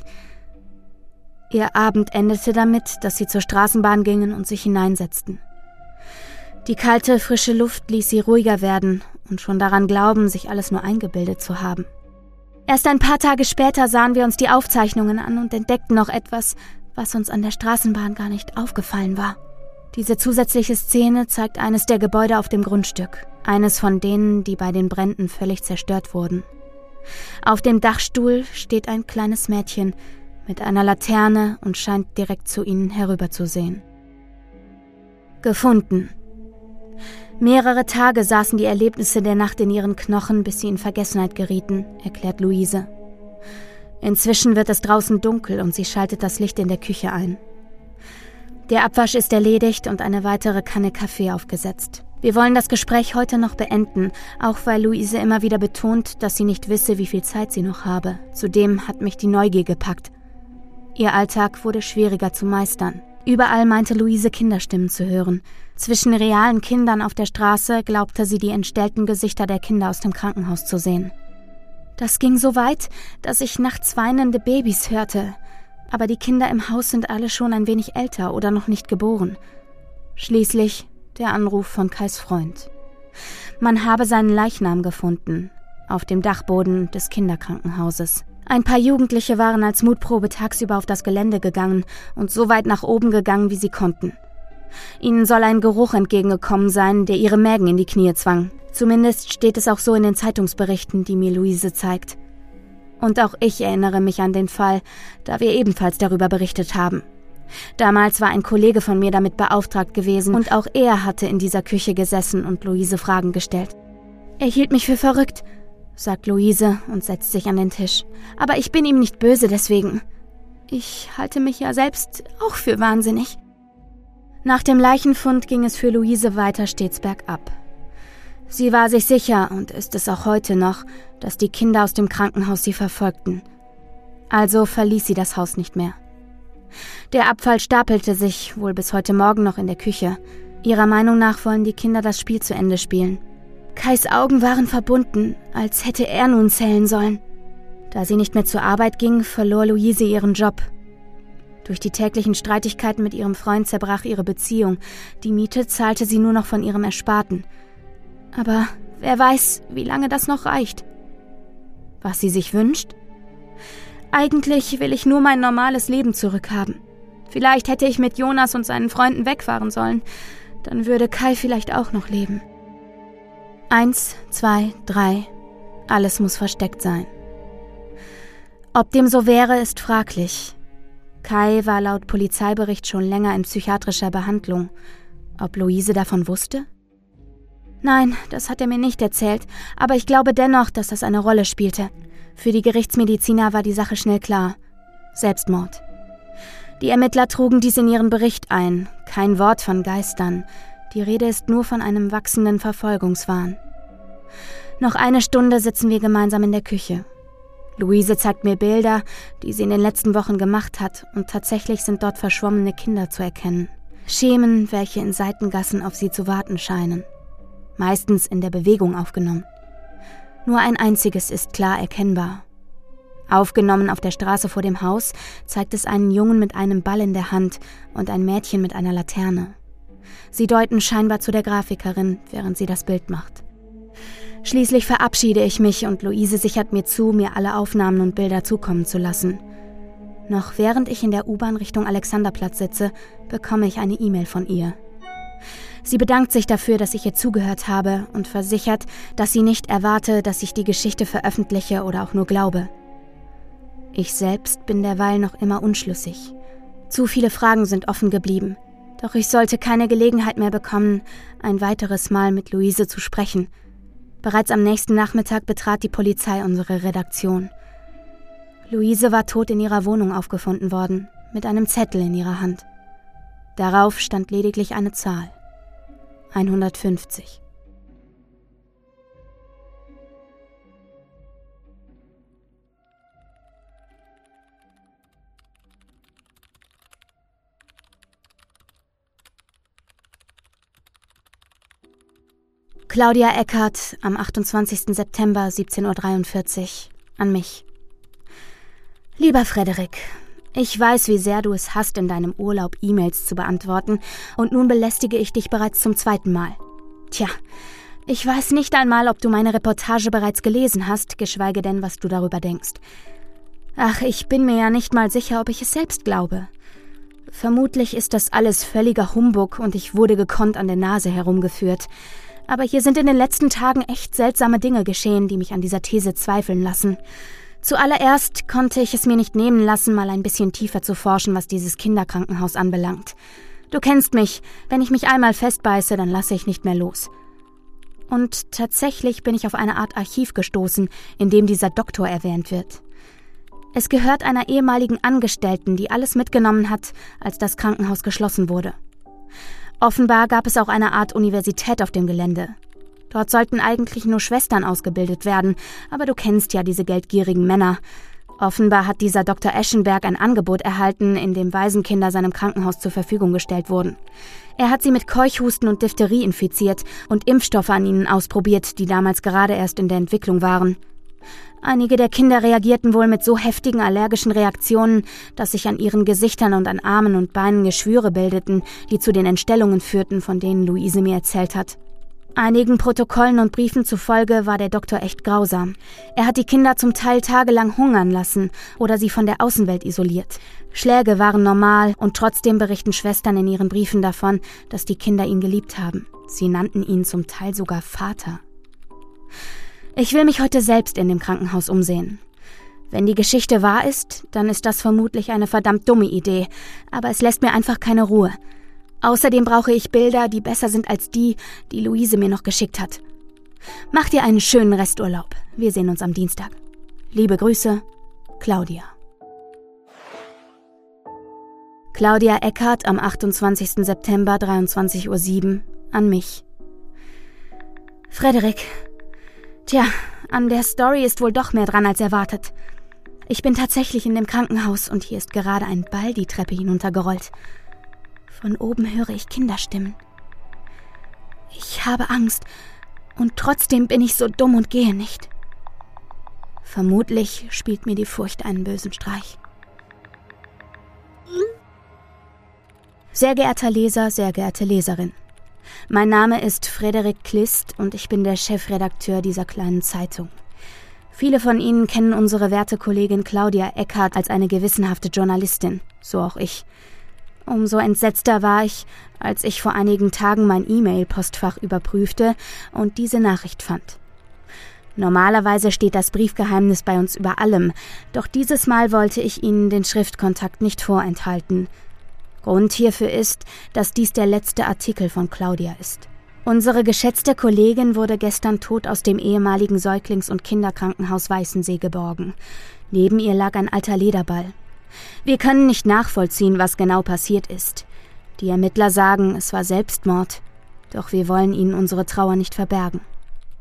Ihr Abend endete damit, dass sie zur Straßenbahn gingen und sich hineinsetzten. Die kalte, frische Luft ließ sie ruhiger werden und schon daran glauben, sich alles nur eingebildet zu haben. Erst ein paar Tage später sahen wir uns die Aufzeichnungen an und entdeckten noch etwas, was uns an der Straßenbahn gar nicht aufgefallen war. Diese zusätzliche Szene zeigt eines der Gebäude auf dem Grundstück, eines von denen, die bei den Bränden völlig zerstört wurden. Auf dem Dachstuhl steht ein kleines Mädchen mit einer Laterne und scheint direkt zu ihnen herüberzusehen. Gefunden. Mehrere Tage saßen die Erlebnisse der Nacht in ihren Knochen, bis sie in Vergessenheit gerieten, erklärt Luise. Inzwischen wird es draußen dunkel und sie schaltet das Licht in der Küche ein. Der Abwasch ist erledigt und eine weitere Kanne Kaffee aufgesetzt. Wir wollen das Gespräch heute noch beenden, auch weil Luise immer wieder betont, dass sie nicht wisse, wie viel Zeit sie noch habe. Zudem hat mich die Neugier gepackt. Ihr Alltag wurde schwieriger zu meistern. Überall meinte Luise Kinderstimmen zu hören. Zwischen realen Kindern auf der Straße glaubte sie die entstellten Gesichter der Kinder aus dem Krankenhaus zu sehen. Das ging so weit, dass ich nachts weinende Babys hörte, aber die Kinder im Haus sind alle schon ein wenig älter oder noch nicht geboren. Schließlich der Anruf von Kais Freund. Man habe seinen Leichnam gefunden, auf dem Dachboden des Kinderkrankenhauses. Ein paar Jugendliche waren als Mutprobe tagsüber auf das Gelände gegangen und so weit nach oben gegangen, wie sie konnten. Ihnen soll ein Geruch entgegengekommen sein, der ihre Mägen in die Knie zwang. Zumindest steht es auch so in den Zeitungsberichten, die mir Luise zeigt. Und auch ich erinnere mich an den Fall, da wir ebenfalls darüber berichtet haben. Damals war ein Kollege von mir damit beauftragt gewesen und auch er hatte in dieser Küche gesessen und Luise Fragen gestellt. Er hielt mich für verrückt, sagt Luise und setzt sich an den Tisch. Aber ich bin ihm nicht böse deswegen. Ich halte mich ja selbst auch für wahnsinnig. Nach dem Leichenfund ging es für Luise weiter stets bergab. Sie war sich sicher, und ist es auch heute noch, dass die Kinder aus dem Krankenhaus sie verfolgten. Also verließ sie das Haus nicht mehr. Der Abfall stapelte sich, wohl bis heute Morgen noch in der Küche. Ihrer Meinung nach wollen die Kinder das Spiel zu Ende spielen. Kais Augen waren verbunden, als hätte er nun zählen sollen. Da sie nicht mehr zur Arbeit ging, verlor Luise ihren Job. Durch die täglichen Streitigkeiten mit ihrem Freund zerbrach ihre Beziehung. Die Miete zahlte sie nur noch von ihrem Ersparten. Aber wer weiß, wie lange das noch reicht. Was sie sich wünscht? Eigentlich will ich nur mein normales Leben zurückhaben. Vielleicht hätte ich mit Jonas und seinen Freunden wegfahren sollen. Dann würde Kai vielleicht auch noch leben. Eins, zwei, drei. Alles muss versteckt sein. Ob dem so wäre, ist fraglich. Kai war laut Polizeibericht schon länger in psychiatrischer Behandlung. Ob Luise davon wusste? Nein, das hat er mir nicht erzählt, aber ich glaube dennoch, dass das eine Rolle spielte. Für die Gerichtsmediziner war die Sache schnell klar. Selbstmord. Die Ermittler trugen dies in ihren Bericht ein. Kein Wort von Geistern. Die Rede ist nur von einem wachsenden Verfolgungswahn. Noch eine Stunde sitzen wir gemeinsam in der Küche. Luise zeigt mir Bilder, die sie in den letzten Wochen gemacht hat, und tatsächlich sind dort verschwommene Kinder zu erkennen. Schemen, welche in Seitengassen auf sie zu warten scheinen. Meistens in der Bewegung aufgenommen. Nur ein einziges ist klar erkennbar. Aufgenommen auf der Straße vor dem Haus zeigt es einen Jungen mit einem Ball in der Hand und ein Mädchen mit einer Laterne. Sie deuten scheinbar zu der Grafikerin, während sie das Bild macht. Schließlich verabschiede ich mich und Luise sichert mir zu, mir alle Aufnahmen und Bilder zukommen zu lassen. Noch während ich in der U-Bahn Richtung Alexanderplatz sitze, bekomme ich eine E-Mail von ihr. Sie bedankt sich dafür, dass ich ihr zugehört habe und versichert, dass sie nicht erwarte, dass ich die Geschichte veröffentliche oder auch nur glaube. Ich selbst bin derweil noch immer unschlüssig. Zu viele Fragen sind offen geblieben. Doch ich sollte keine Gelegenheit mehr bekommen, ein weiteres Mal mit Luise zu sprechen. Bereits am nächsten Nachmittag betrat die Polizei unsere Redaktion. Luise war tot in ihrer Wohnung aufgefunden worden, mit einem Zettel in ihrer Hand. Darauf stand lediglich eine Zahl. 150. Claudia Eckert am 28. September 17.43 Uhr an mich. Lieber Frederik, ich weiß, wie sehr du es hast, in deinem Urlaub E-Mails zu beantworten, und nun belästige ich dich bereits zum zweiten Mal. Tja, ich weiß nicht einmal, ob du meine Reportage bereits gelesen hast, geschweige denn, was du darüber denkst. Ach, ich bin mir ja nicht mal sicher, ob ich es selbst glaube. Vermutlich ist das alles völliger Humbug und ich wurde gekonnt an der Nase herumgeführt. Aber hier sind in den letzten Tagen echt seltsame Dinge geschehen, die mich an dieser These zweifeln lassen. Zuallererst konnte ich es mir nicht nehmen lassen, mal ein bisschen tiefer zu forschen, was dieses Kinderkrankenhaus anbelangt. Du kennst mich, wenn ich mich einmal festbeiße, dann lasse ich nicht mehr los. Und tatsächlich bin ich auf eine Art Archiv gestoßen, in dem dieser Doktor erwähnt wird. Es gehört einer ehemaligen Angestellten, die alles mitgenommen hat, als das Krankenhaus geschlossen wurde. Offenbar gab es auch eine Art Universität auf dem Gelände. Dort sollten eigentlich nur Schwestern ausgebildet werden, aber du kennst ja diese geldgierigen Männer. Offenbar hat dieser Dr. Eschenberg ein Angebot erhalten, in dem Waisenkinder seinem Krankenhaus zur Verfügung gestellt wurden. Er hat sie mit Keuchhusten und Diphtherie infiziert und Impfstoffe an ihnen ausprobiert, die damals gerade erst in der Entwicklung waren. Einige der Kinder reagierten wohl mit so heftigen allergischen Reaktionen, dass sich an ihren Gesichtern und an Armen und Beinen Geschwüre bildeten, die zu den Entstellungen führten, von denen Luise mir erzählt hat. Einigen Protokollen und Briefen zufolge war der Doktor echt grausam. Er hat die Kinder zum Teil tagelang hungern lassen oder sie von der Außenwelt isoliert. Schläge waren normal und trotzdem berichten Schwestern in ihren Briefen davon, dass die Kinder ihn geliebt haben. Sie nannten ihn zum Teil sogar Vater. Ich will mich heute selbst in dem Krankenhaus umsehen. Wenn die Geschichte wahr ist, dann ist das vermutlich eine verdammt dumme Idee, aber es lässt mir einfach keine Ruhe. Außerdem brauche ich Bilder, die besser sind als die, die Luise mir noch geschickt hat. Mach dir einen schönen Resturlaub. Wir sehen uns am Dienstag. Liebe Grüße, Claudia. Claudia Eckhardt am 28. September 23.07 Uhr an mich. Frederik. Tja, an der Story ist wohl doch mehr dran als erwartet. Ich bin tatsächlich in dem Krankenhaus und hier ist gerade ein Ball die Treppe hinuntergerollt. Von oben höre ich Kinderstimmen. Ich habe Angst und trotzdem bin ich so dumm und gehe nicht. Vermutlich spielt mir die Furcht einen bösen Streich. Sehr geehrter Leser, sehr geehrte Leserin. Mein Name ist Frederik Klist und ich bin der Chefredakteur dieser kleinen Zeitung. Viele von Ihnen kennen unsere werte Kollegin Claudia Eckhardt als eine gewissenhafte Journalistin, so auch ich. Umso entsetzter war ich, als ich vor einigen Tagen mein E-Mail-Postfach überprüfte und diese Nachricht fand. Normalerweise steht das Briefgeheimnis bei uns über allem, doch dieses Mal wollte ich Ihnen den Schriftkontakt nicht vorenthalten. Grund hierfür ist, dass dies der letzte Artikel von Claudia ist. Unsere geschätzte Kollegin wurde gestern tot aus dem ehemaligen Säuglings- und Kinderkrankenhaus Weißensee geborgen. Neben ihr lag ein alter Lederball, wir können nicht nachvollziehen, was genau passiert ist. Die Ermittler sagen, es war Selbstmord, doch wir wollen ihnen unsere Trauer nicht verbergen.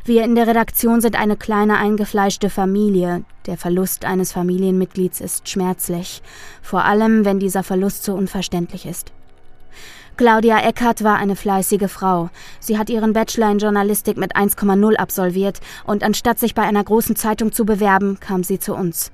Wir in der Redaktion sind eine kleine eingefleischte Familie. Der Verlust eines Familienmitglieds ist schmerzlich, vor allem wenn dieser Verlust so unverständlich ist. Claudia Eckert war eine fleißige Frau. Sie hat ihren Bachelor in Journalistik mit 1,0 absolviert und anstatt sich bei einer großen Zeitung zu bewerben, kam sie zu uns.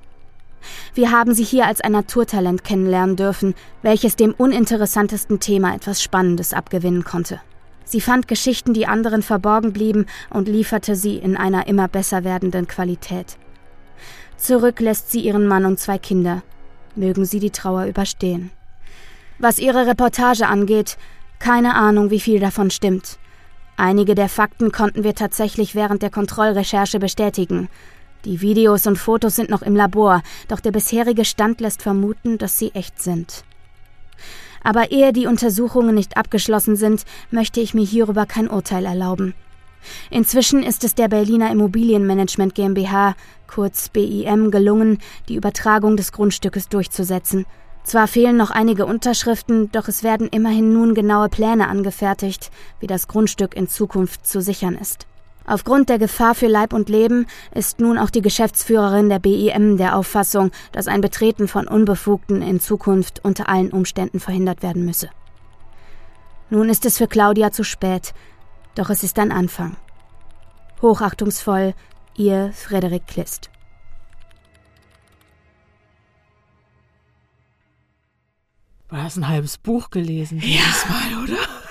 Wir haben sie hier als ein Naturtalent kennenlernen dürfen, welches dem uninteressantesten Thema etwas Spannendes abgewinnen konnte. Sie fand Geschichten, die anderen verborgen blieben, und lieferte sie in einer immer besser werdenden Qualität. Zurück lässt sie ihren Mann und zwei Kinder. Mögen sie die Trauer überstehen. Was ihre Reportage angeht, keine Ahnung, wie viel davon stimmt. Einige der Fakten konnten wir tatsächlich während der Kontrollrecherche bestätigen. Die Videos und Fotos sind noch im Labor, doch der bisherige Stand lässt vermuten, dass sie echt sind. Aber ehe die Untersuchungen nicht abgeschlossen sind, möchte ich mir hierüber kein Urteil erlauben. Inzwischen ist es der Berliner Immobilienmanagement GmbH, kurz BIM, gelungen, die Übertragung des Grundstückes durchzusetzen. Zwar fehlen noch einige Unterschriften, doch es werden immerhin nun genaue Pläne angefertigt, wie das Grundstück in Zukunft zu sichern ist. Aufgrund der Gefahr für Leib und Leben ist nun auch die Geschäftsführerin der BIM der Auffassung, dass ein Betreten von Unbefugten in Zukunft unter allen Umständen verhindert werden müsse. Nun ist es für Claudia zu spät, doch es ist ein Anfang. Hochachtungsvoll, ihr Frederik Klist. Du hast ein halbes Buch gelesen ja. Mal, oder?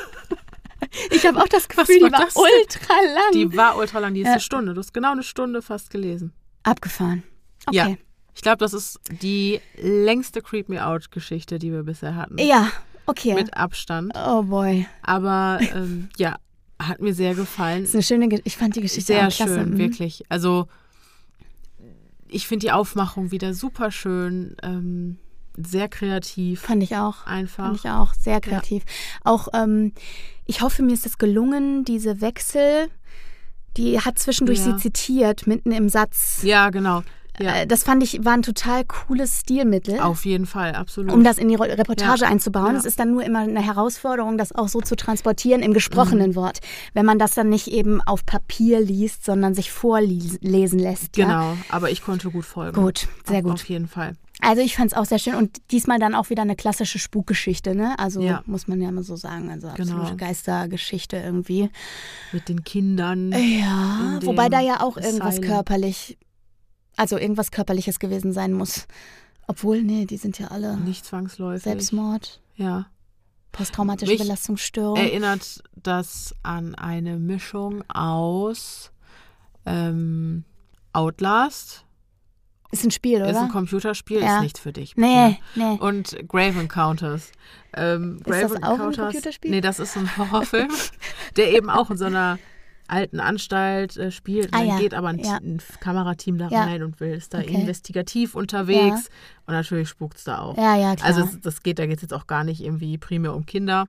Ich habe auch das Gefühl, war die war ultra lang. Die war ultra lang, die ist ja. eine Stunde. Du hast genau eine Stunde fast gelesen. Abgefahren. Okay. Ja. Ich glaube, das ist die längste Creep Me Out Geschichte, die wir bisher hatten. Ja, okay. Mit Abstand. Oh boy. Aber ähm, ja, hat mir sehr gefallen. Das ist eine schöne Geschichte. Ich fand die Geschichte sehr klasse. schön, mhm. wirklich. Also ich finde die Aufmachung wieder super schön. Ähm, sehr kreativ. Fand ich auch. Einfach. Fand ich auch. Sehr kreativ. Ja. Auch, ähm, ich hoffe, mir ist es gelungen, diese Wechsel Die hat zwischendurch Ja. sie zitiert, mitten im Satz. Ja, genau. Ja, Äh, Das fand ich war ein total cooles Stilmittel. auf jeden Fall, absolut. um das in die Re- Reportage Ja. einzubauen. Ja. Es ist dann nur immer eine Herausforderung, das auch so zu transportieren im gesprochenen Mhm. Wort. Wenn man das dann nicht eben auf Papier liest, sondern sich vorlesen lässt. Ja? genau, aber ich konnte gut folgen. Gut, sehr gut. Auf jeden Fall. Also ich fand es auch sehr schön und diesmal dann auch wieder eine klassische Spukgeschichte, ne? Also Ja. muss man ja mal so sagen. Also absolute Genau. Geistergeschichte irgendwie. Mit den Kindern. Ja, wobei da ja auch irgendwas Asylum. körperlich, also irgendwas Körperliches gewesen sein muss. Obwohl, nee, die sind ja alle Nicht zwangsläufig. Selbstmord, Ja. posttraumatische Mich Belastungsstörung. Erinnert das an eine Mischung aus ähm, Outlast, Ist ein Spiel, ist oder? ein Computerspiel, Ja. ist nichts für dich. Nee, nee. Und Grave Encounters. Ähm, Ist das Grave auch ein Encounters, Computerspiel? Nee, das ist ein Horrorfilm, (laughs) der eben auch in so einer alten Anstalt äh, spielt. Ah, dann ja. geht aber ein, Ja. ein Kamerateam da Ja. rein und will, ist da Okay. investigativ unterwegs. Und natürlich spukt es da auch. Ja, ja, klar. Also das geht, da geht es jetzt auch gar nicht irgendwie primär um Kinder.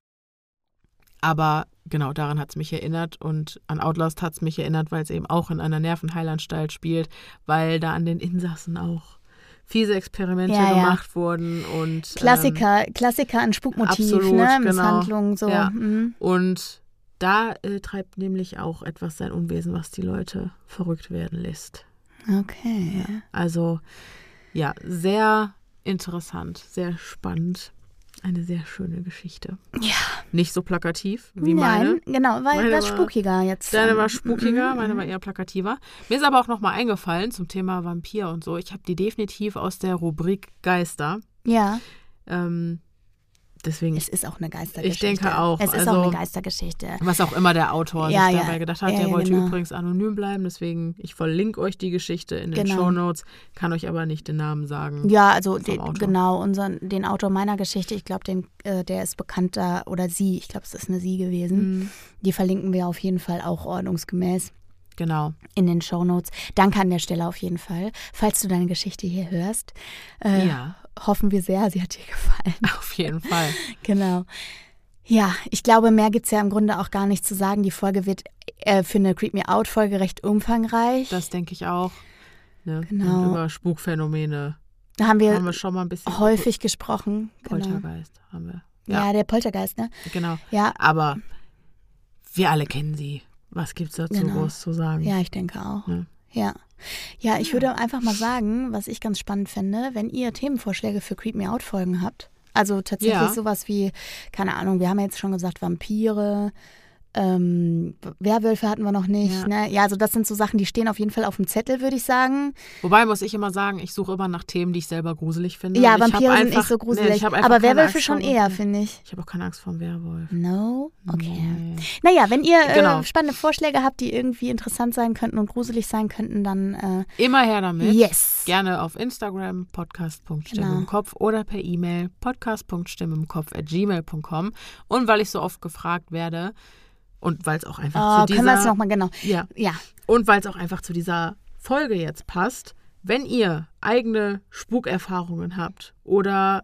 Aber genau, daran hat es mich erinnert und an Outlast hat es mich erinnert, weil es eben auch in einer Nervenheilanstalt spielt, weil da an den Insassen auch fiese Experimente Ja, ja. gemacht wurden und Klassiker, Klassiker an Spukmotiv, absolut, ne? genau. Misshandlung, so. Ja. mhm. Ähm, und da äh, treibt nämlich auch etwas sein Unwesen, was die Leute verrückt werden lässt. Okay. Also ja, sehr interessant, sehr spannend. Eine sehr schöne Geschichte. Ja. Nicht so plakativ wie Nein, meine. genau, weil Meine das war- spukiger jetzt. Deine war spukiger, mhm, meine mhm. war eher plakativer. Mir ist aber auch nochmal eingefallen zum Thema Vampir und so. Ich habe die definitiv aus der Rubrik Geister. Ja, Ähm, deswegen, es ist auch eine Geistergeschichte. Ich denke auch, Es ist also- auch eine Geistergeschichte. was auch immer der Autor Ja, sich ja. dabei gedacht hat, Ja, der wollte genau. übrigens anonym bleiben. Deswegen, ich verlinke euch die Geschichte in den Genau. Show Notes, kann euch aber nicht den Namen sagen. Ja, also den, genau, unseren, den Autor meiner Geschichte, ich glaube, den, äh, der ist bekannter, oder sie, ich glaube, es ist eine sie gewesen. Mhm, Die verlinken wir auf jeden Fall auch ordnungsgemäß Genau. in den Shownotes. Danke an der Stelle auf jeden Fall. Falls du deine Geschichte hier hörst, äh, Ja, hoffen wir sehr, sie hat dir gefallen. (laughs) auf jeden Fall. Genau. Ja, ich glaube, mehr gibt es ja im Grunde auch gar nicht zu sagen. Die Folge wird äh, für eine Creep Me Out-Folge recht umfangreich. Das denke ich auch. Ne? Genau. Und über Spukphänomene da haben wir haben wir schon mal ein bisschen. häufig gesprochen. Genau. Poltergeist haben wir. Ja. Ja, der Poltergeist, ne? genau. Ja, Aber wir alle kennen sie. Was gibt's dazu Genau. groß zu sagen? ja, ich denke auch. Ja. Ja. Ja, ich würde einfach mal sagen, was ich ganz spannend fände, wenn ihr Themenvorschläge für Creep Me Out Folgen habt. Also tatsächlich Ja. sowas wie, keine Ahnung, wir haben ja jetzt schon gesagt Vampire, ähm, Werwölfe hatten wir noch nicht. Ja. Ne? ja, also das sind so Sachen, die stehen auf jeden Fall auf dem Zettel, würde ich sagen. Wobei muss ich immer sagen, ich suche immer nach Themen, die ich selber gruselig finde. Ja, Vampire sind nicht so Nee, gruselig. einfach aber Werwölfe schon eher, finde ich. Ich habe auch keine Angst vor dem Werwolf. No? Okay. Nee. Naja, wenn ihr Genau. äh, spannende Vorschläge habt, die irgendwie interessant sein könnten und gruselig sein könnten, dann äh, Immer her damit. yes. Gerne auf Instagram, podcast.stimme Genau. im Kopf oder per E-Mail, podcast.stimme im Kopf at gmail.com. Und weil ich so oft gefragt werde und weil es auch einfach Oh, zu können wir es dieser, nochmal genau. ja, Ja, und weil es auch einfach zu dieser Folge jetzt passt, wenn ihr eigene Spukerfahrungen habt oder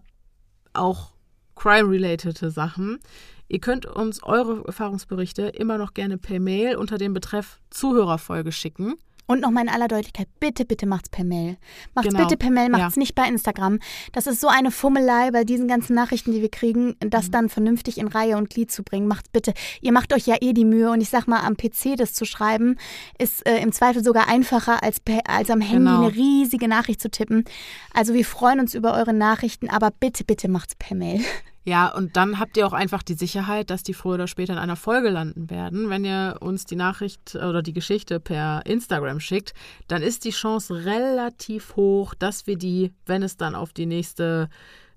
auch crime-related Sachen, ihr könnt uns eure Erfahrungsberichte immer noch gerne per Mail unter dem Betreff Zuhörerfolge schicken. Und nochmal in aller Deutlichkeit, bitte, bitte macht's per Mail. Macht's Genau. bitte per Mail, macht's Ja. nicht bei Instagram. Das ist so eine Fummelei bei diesen ganzen Nachrichten, die wir kriegen, das Mhm. dann vernünftig in Reihe und Glied zu bringen. Macht's bitte. Ihr macht euch ja eh die Mühe und ich sag mal, am PC das zu schreiben, ist äh, im Zweifel sogar einfacher, als, per, als am Handy Genau. eine riesige Nachricht zu tippen. Also wir freuen uns über eure Nachrichten, aber bitte, bitte macht's per Mail. Ja, und dann habt ihr auch einfach die Sicherheit, dass die früher oder später in einer Folge landen werden. Wenn ihr uns die Nachricht oder die Geschichte per Instagram schickt, dann ist die Chance relativ hoch, dass wir die, wenn es dann auf die nächste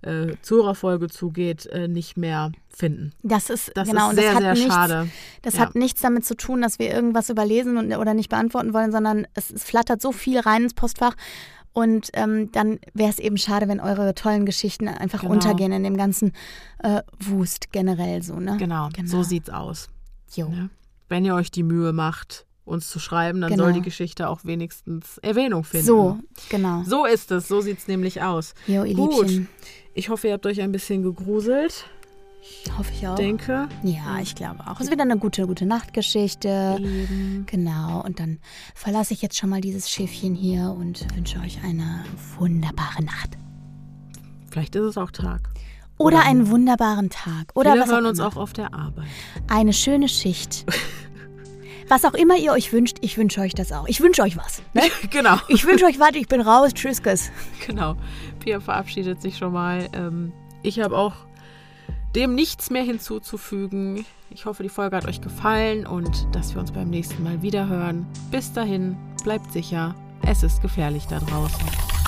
äh, Zuhörerfolge zugeht, äh, nicht mehr finden. Das ist Das genau ist und sehr, das hat sehr nichts, schade. Das Ja. hat nichts damit zu tun, dass wir irgendwas überlesen und, oder nicht beantworten wollen, sondern es, es flattert so viel rein ins Postfach. Und ähm, dann wäre es eben schade, wenn eure tollen Geschichten einfach Genau. untergehen in dem ganzen äh, Wust generell so, ne? Genau, Genau. so sieht's aus. Jo. Ne? Wenn ihr euch die Mühe macht, uns zu schreiben, dann Genau. soll die Geschichte auch wenigstens Erwähnung finden. So, genau. So ist es, so sieht's nämlich aus. Jo, ihr Gut. Liebchen. Ich hoffe, ihr habt euch ein bisschen gegruselt. Hoffe ich auch. denke. Ja, ich glaube auch. Es wird eine gute, gute Nachtgeschichte. Eben. Genau. Und dann verlasse ich jetzt schon mal dieses Schiffchen hier und wünsche euch eine wunderbare Nacht. Vielleicht ist es auch Tag. Oder, Oder- einen wunderbaren Tag. Oder Wir was hören uns auch auf der Arbeit. Eine schöne Schicht. (laughs) was auch immer ihr euch wünscht, ich wünsche euch das auch. Ich wünsche euch was. Ne? (laughs) genau. Ich wünsche euch was, ich bin raus. Tschüss. Genau. Pia verabschiedet sich schon mal. Ähm, ich habe auch dem nichts mehr hinzuzufügen. Ich hoffe, die Folge hat euch gefallen und dass wir uns beim nächsten Mal wieder hören. Bis dahin, bleibt sicher. Es ist gefährlich da draußen.